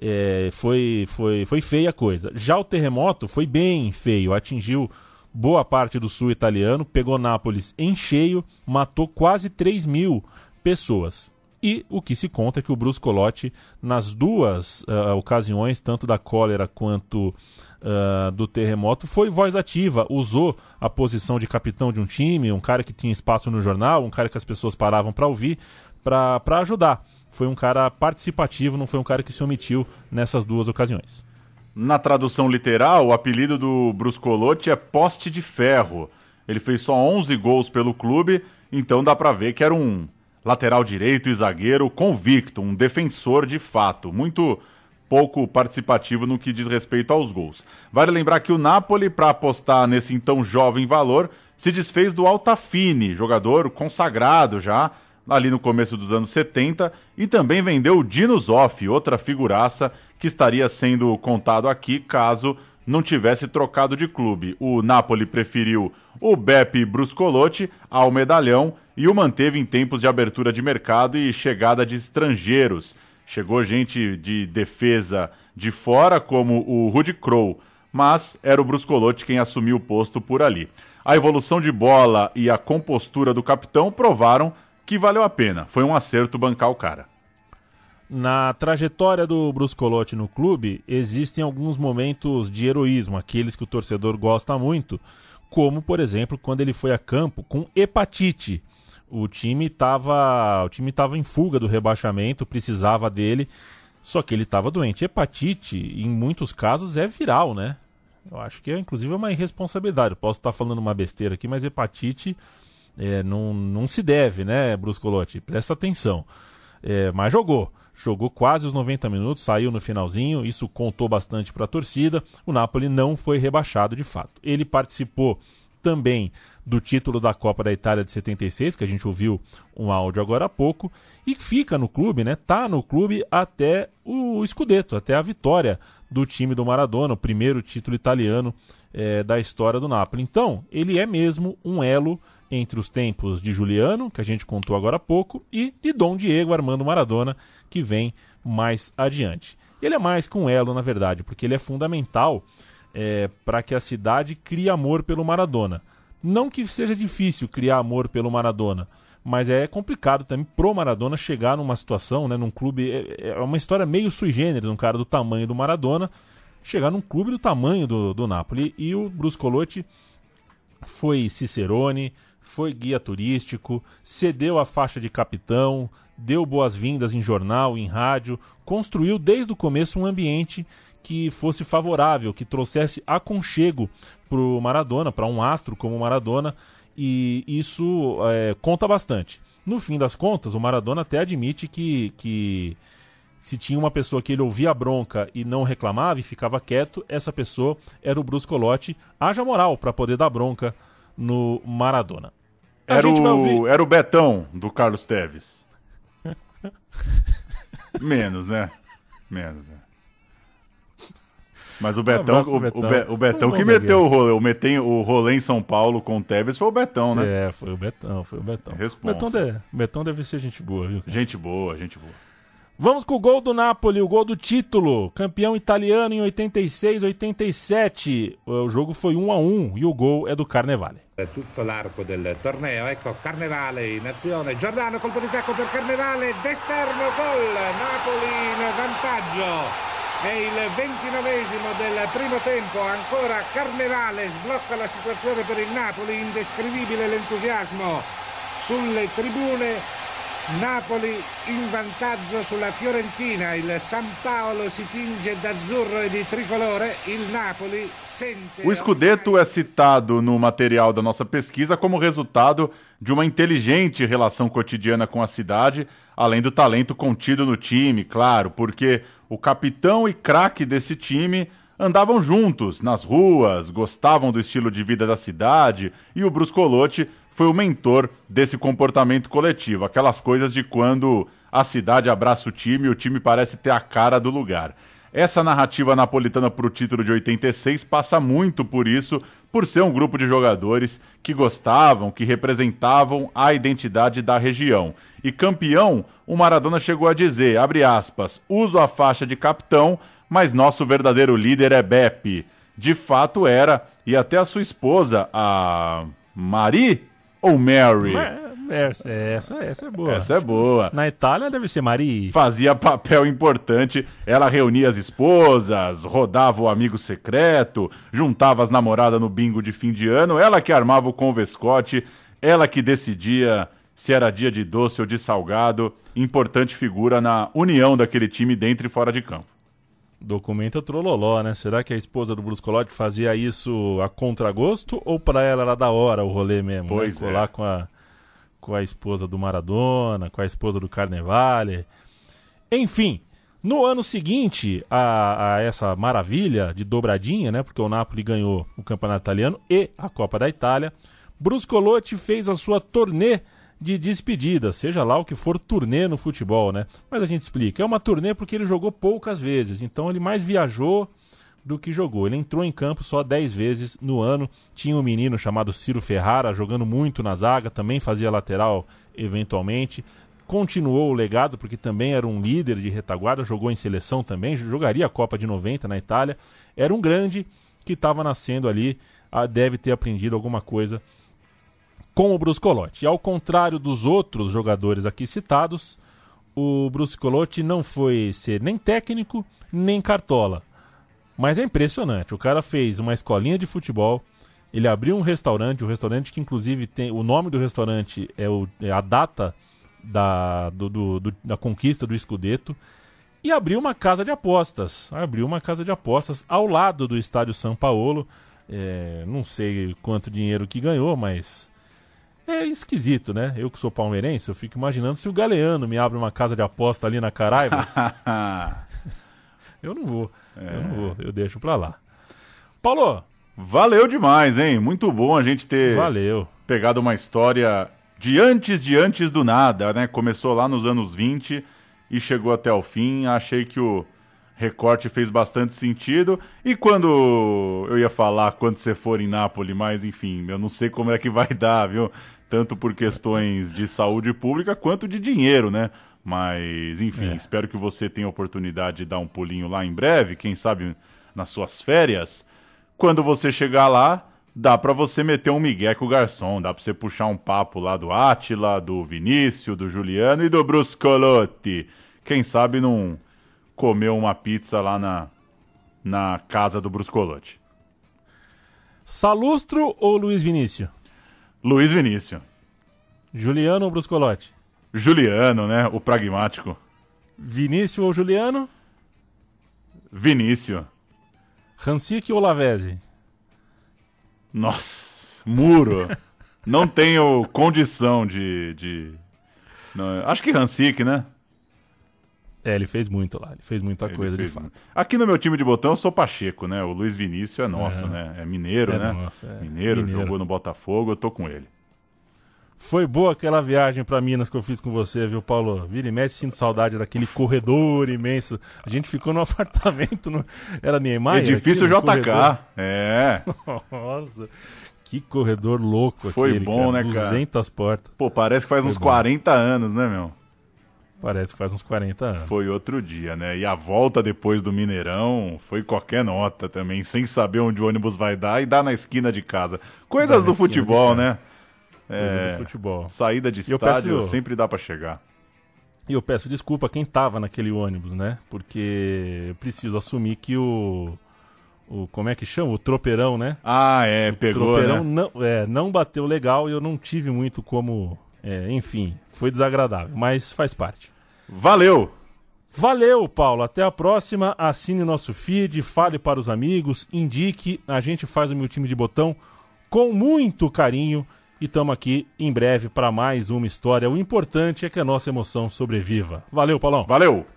é, foi, foi, foi feia a coisa. Já o terremoto foi bem feio, atingiu boa parte do sul italiano, pegou Nápoles em cheio, matou quase 3 mil pessoas. E o que se conta é que o Bruce Colotti, nas duas uh, ocasiões, tanto da cólera quanto uh, do terremoto, foi voz ativa, usou a posição de capitão de um time, um cara que tinha espaço no jornal, um cara que as pessoas paravam para ouvir, para ajudar. Foi um cara participativo, não foi um cara que se omitiu nessas duas ocasiões. Na tradução literal, o apelido do Bruscolotti é poste de ferro. Ele fez só 11 gols pelo clube, então dá para ver que era um lateral direito e zagueiro convicto, um defensor de fato, muito pouco participativo no que diz respeito aos gols. Vale lembrar que o Napoli, para apostar nesse então jovem valor, se desfez do Altafine, jogador consagrado já ali no começo dos anos 70, e também vendeu o Dino Zoff, outra figuraça que estaria sendo contado aqui caso não tivesse trocado de clube. O Napoli preferiu o Beppe Bruscolotti ao medalhão e o manteve em tempos de abertura de mercado e chegada de estrangeiros. Chegou gente de defesa de fora, como o Rudy Crow, mas era o Bruscolotti quem assumiu o posto por ali. a evolução de bola e a compostura do capitão provaram que valeu a pena. Foi um acerto bancar o cara. Na trajetória do Bruscolotti no clube, existem alguns momentos de heroísmo, aqueles que o torcedor gosta muito, como, por exemplo, quando ele foi a campo com hepatite. O time estava o time tava em fuga do rebaixamento, precisava dele, só que ele estava doente. Hepatite, em muitos casos, é viral, né? Eu acho que é, inclusive, uma irresponsabilidade. Eu posso estar falando uma besteira aqui, mas hepatite é, não, não se deve, né, Bruscolotti? Presta atenção. É, mas jogou jogou quase os 90 minutos, saiu no finalzinho, isso contou bastante para a torcida. O Napoli não foi rebaixado de fato. Ele participou também do título da Copa da Itália de 76, que a gente ouviu um áudio agora há pouco, e fica no clube, né? Tá no clube até o Scudetto, até a vitória do time do Maradona, o primeiro título italiano é, da história do Napoli. Então, ele é mesmo um elo entre os tempos de Juliano, que a gente contou agora há pouco, e de Dom Diego Armando Maradona, que vem mais adiante. Ele é mais que um elo, na verdade, porque ele é fundamental é, para que a cidade crie amor pelo Maradona. Não que seja difícil criar amor pelo Maradona, mas é complicado também pro Maradona chegar numa situação, né, num clube. É, é uma história meio sui generis, um cara do tamanho do Maradona, chegar num clube do tamanho do, do Napoli. E o Bruscolotti foi Cicerone, foi guia turístico, cedeu a faixa de capitão, deu boas-vindas em jornal, em rádio, construiu desde o começo um ambiente que fosse favorável, que trouxesse aconchego para o Maradona, para um astro como o Maradona, e isso é, conta bastante. No fim das contas, o Maradona até admite que, que se tinha uma pessoa que ele ouvia bronca e não reclamava e ficava quieto, essa pessoa era o Bruscolotti. Haja moral para poder dar bronca no Maradona. era, o, era o Betão do Carlos Teves. Menos, né? Menos, né? Mas o Betão, o, Betão. o, Be, o Betão que meteu o rolê, o, metem, o rolê em São Paulo com o Tevez foi o Betão, né? É, foi o Betão, foi o Betão. Responsa. Betão, deve, Betão deve ser gente boa, viu? Gente boa, gente boa. Vamos com o gol do Napoli, o gol do título. Campeão italiano em 86, 87. O jogo foi 1 a 1 e o gol é do Carnevale. Tutto l'arco del torneo, ecco Carnevale in azione, Giordano colpo di tacco per Carnevale, d'esterno gol, Napoli in vantaggio. È il ventinovesimo del primo tempo, ancora Carnevale sblocca la situazione per il Napoli, indescrivibile l'entusiasmo sulle tribune, Napoli in vantaggio sulla Fiorentina, il San Paolo si tinge d'azzurro e di tricolore, il Napoli sente... O Scudetto é citado no material da nossa pesquisa como resultado de uma inteligente relação cotidiana com a cidade, além do talento contido no time, claro, porque o capitão e craque desse time andavam juntos nas ruas, gostavam do estilo de vida da cidade e o Bruscolotti foi o mentor desse comportamento coletivo, aquelas coisas de quando a cidade abraça o time e o time parece ter a cara do lugar. Essa narrativa napolitana para o título de 86 passa muito por isso, por ser um grupo de jogadores que gostavam, que representavam a identidade da região. E campeão, o Maradona chegou a dizer, abre aspas, uso a faixa de capitão, mas nosso verdadeiro líder é Beppe. De fato era, e até a sua esposa, a Marie, ou Mary? Essa, essa, essa é boa. Essa é boa. Na Itália deve ser Marie. Fazia papel importante. Ela reunia as esposas, rodava o amigo secreto, juntava as namoradas no bingo de fim de ano. Ela que armava o convescote, ela que decidia se era dia de doce ou de salgado. Importante figura na união daquele time dentro e fora de campo. Documenta trololó, né? Será que a esposa do Bruscolotti fazia isso a contragosto ou para ela era da hora o rolê mesmo? Né? Pois né? é. Colar com a, com a esposa do Maradona, com a esposa do Carnevale. Enfim, no ano seguinte a, a, essa maravilha de dobradinha, né? Porque o Napoli ganhou o Campeonato Italiano e a Copa da Itália. Bruscolotti fez a sua turnê de despedida, seja lá o que for turnê no futebol, né? Mas a gente explica. É uma turnê porque ele jogou poucas vezes, então ele mais viajou do que jogou. Ele entrou em campo só 10 vezes no ano. Tinha um menino chamado Ciro Ferrara jogando muito na zaga, também fazia lateral eventualmente. Continuou o legado porque também era um líder de retaguarda, jogou em seleção também, jogaria a Copa de 90 na Itália. Era um grande que estava nascendo ali deve ter aprendido alguma coisa com o Bruscolotti. E ao contrário dos outros jogadores aqui citados, o Bruscolotti não foi ser nem técnico, nem cartola. Mas é impressionante. O cara fez uma escolinha de futebol, ele abriu um restaurante, um restaurante que inclusive tem. O nome do restaurante é, o, é a data da, do, do, do, da conquista do Scudetto. E abriu uma casa de apostas. Abriu uma casa de apostas ao lado do estádio São Paulo. É, não sei quanto dinheiro que ganhou, mas é esquisito, né? Eu que sou palmeirense, eu fico imaginando se o Galeano me abre uma casa de aposta ali na Caraibas. eu não vou. É. Eu não vou, eu deixo pra lá. Paulo! Valeu demais, hein? Muito bom a gente ter Valeu. pegado uma história de antes de antes do nada, né? Começou lá nos anos 20 e chegou até o fim. Achei que o recorte fez bastante sentido. E quando eu ia falar quando você for em Nápoles, mas enfim, eu não sei como é que vai dar, viu? Tanto por questões de saúde pública quanto de dinheiro, né? Mas, enfim, é. espero que você tenha a oportunidade de dar um pulinho lá em breve, quem sabe nas suas férias. Quando você chegar lá, dá para você meter um migué com o garçom, dá para você puxar um papo lá do Átila, do Vinícius, do Juliano e do Bruscolotti. Quem sabe não comer uma pizza lá na, na casa do Bruscolotti. Salustro ou Luiz Vinícius? Luiz Vinícius. Juliano ou Bruscolotti? Juliano, né? O pragmático. Vinícius ou Juliano? Vinícius. Rancic ou Lavezzi? Nossa, muro. Não tenho condição de. de... Não, acho que Rancic, né? É, ele fez muito lá, ele fez muita ele coisa fez de fato. Muito. Aqui no meu time de botão eu sou Pacheco, né? O Luiz Vinícius é nosso, é. né? É mineiro, é né? Nosso, é. Mineiro, mineiro, jogou no Botafogo, eu tô com ele. Foi boa aquela viagem para Minas que eu fiz com você, viu, Paulo? Vira e mexe, sinto saudade daquele corredor imenso. A gente ficou no apartamento, no... era Neymar? Edifício JK, corredor. é. Nossa, que corredor louco Foi aquele, bom, cara. né, cara? 200 portas. Pô, parece que faz Foi uns bom. 40 anos, né, meu? Parece que faz uns 40 anos. Foi outro dia, né? E a volta depois do Mineirão foi qualquer nota também, sem saber onde o ônibus vai dar e dar na esquina de casa. Coisas do futebol, né? É, do futebol. Saída de estádio peço, sempre dá para chegar. E eu peço desculpa a quem tava naquele ônibus, né? Porque eu preciso assumir que o. O, como é que chama? O tropeirão, né? Ah, é, o pegou. O tropeirão né? não, é, não bateu legal e eu não tive muito como. É, enfim, foi desagradável, mas faz parte. Valeu! Valeu, Paulo. Até a próxima. Assine nosso feed, fale para os amigos, indique. A gente faz o meu time de botão com muito carinho e estamos aqui em breve para mais uma história. O importante é que a nossa emoção sobreviva. Valeu, Paulão. Valeu!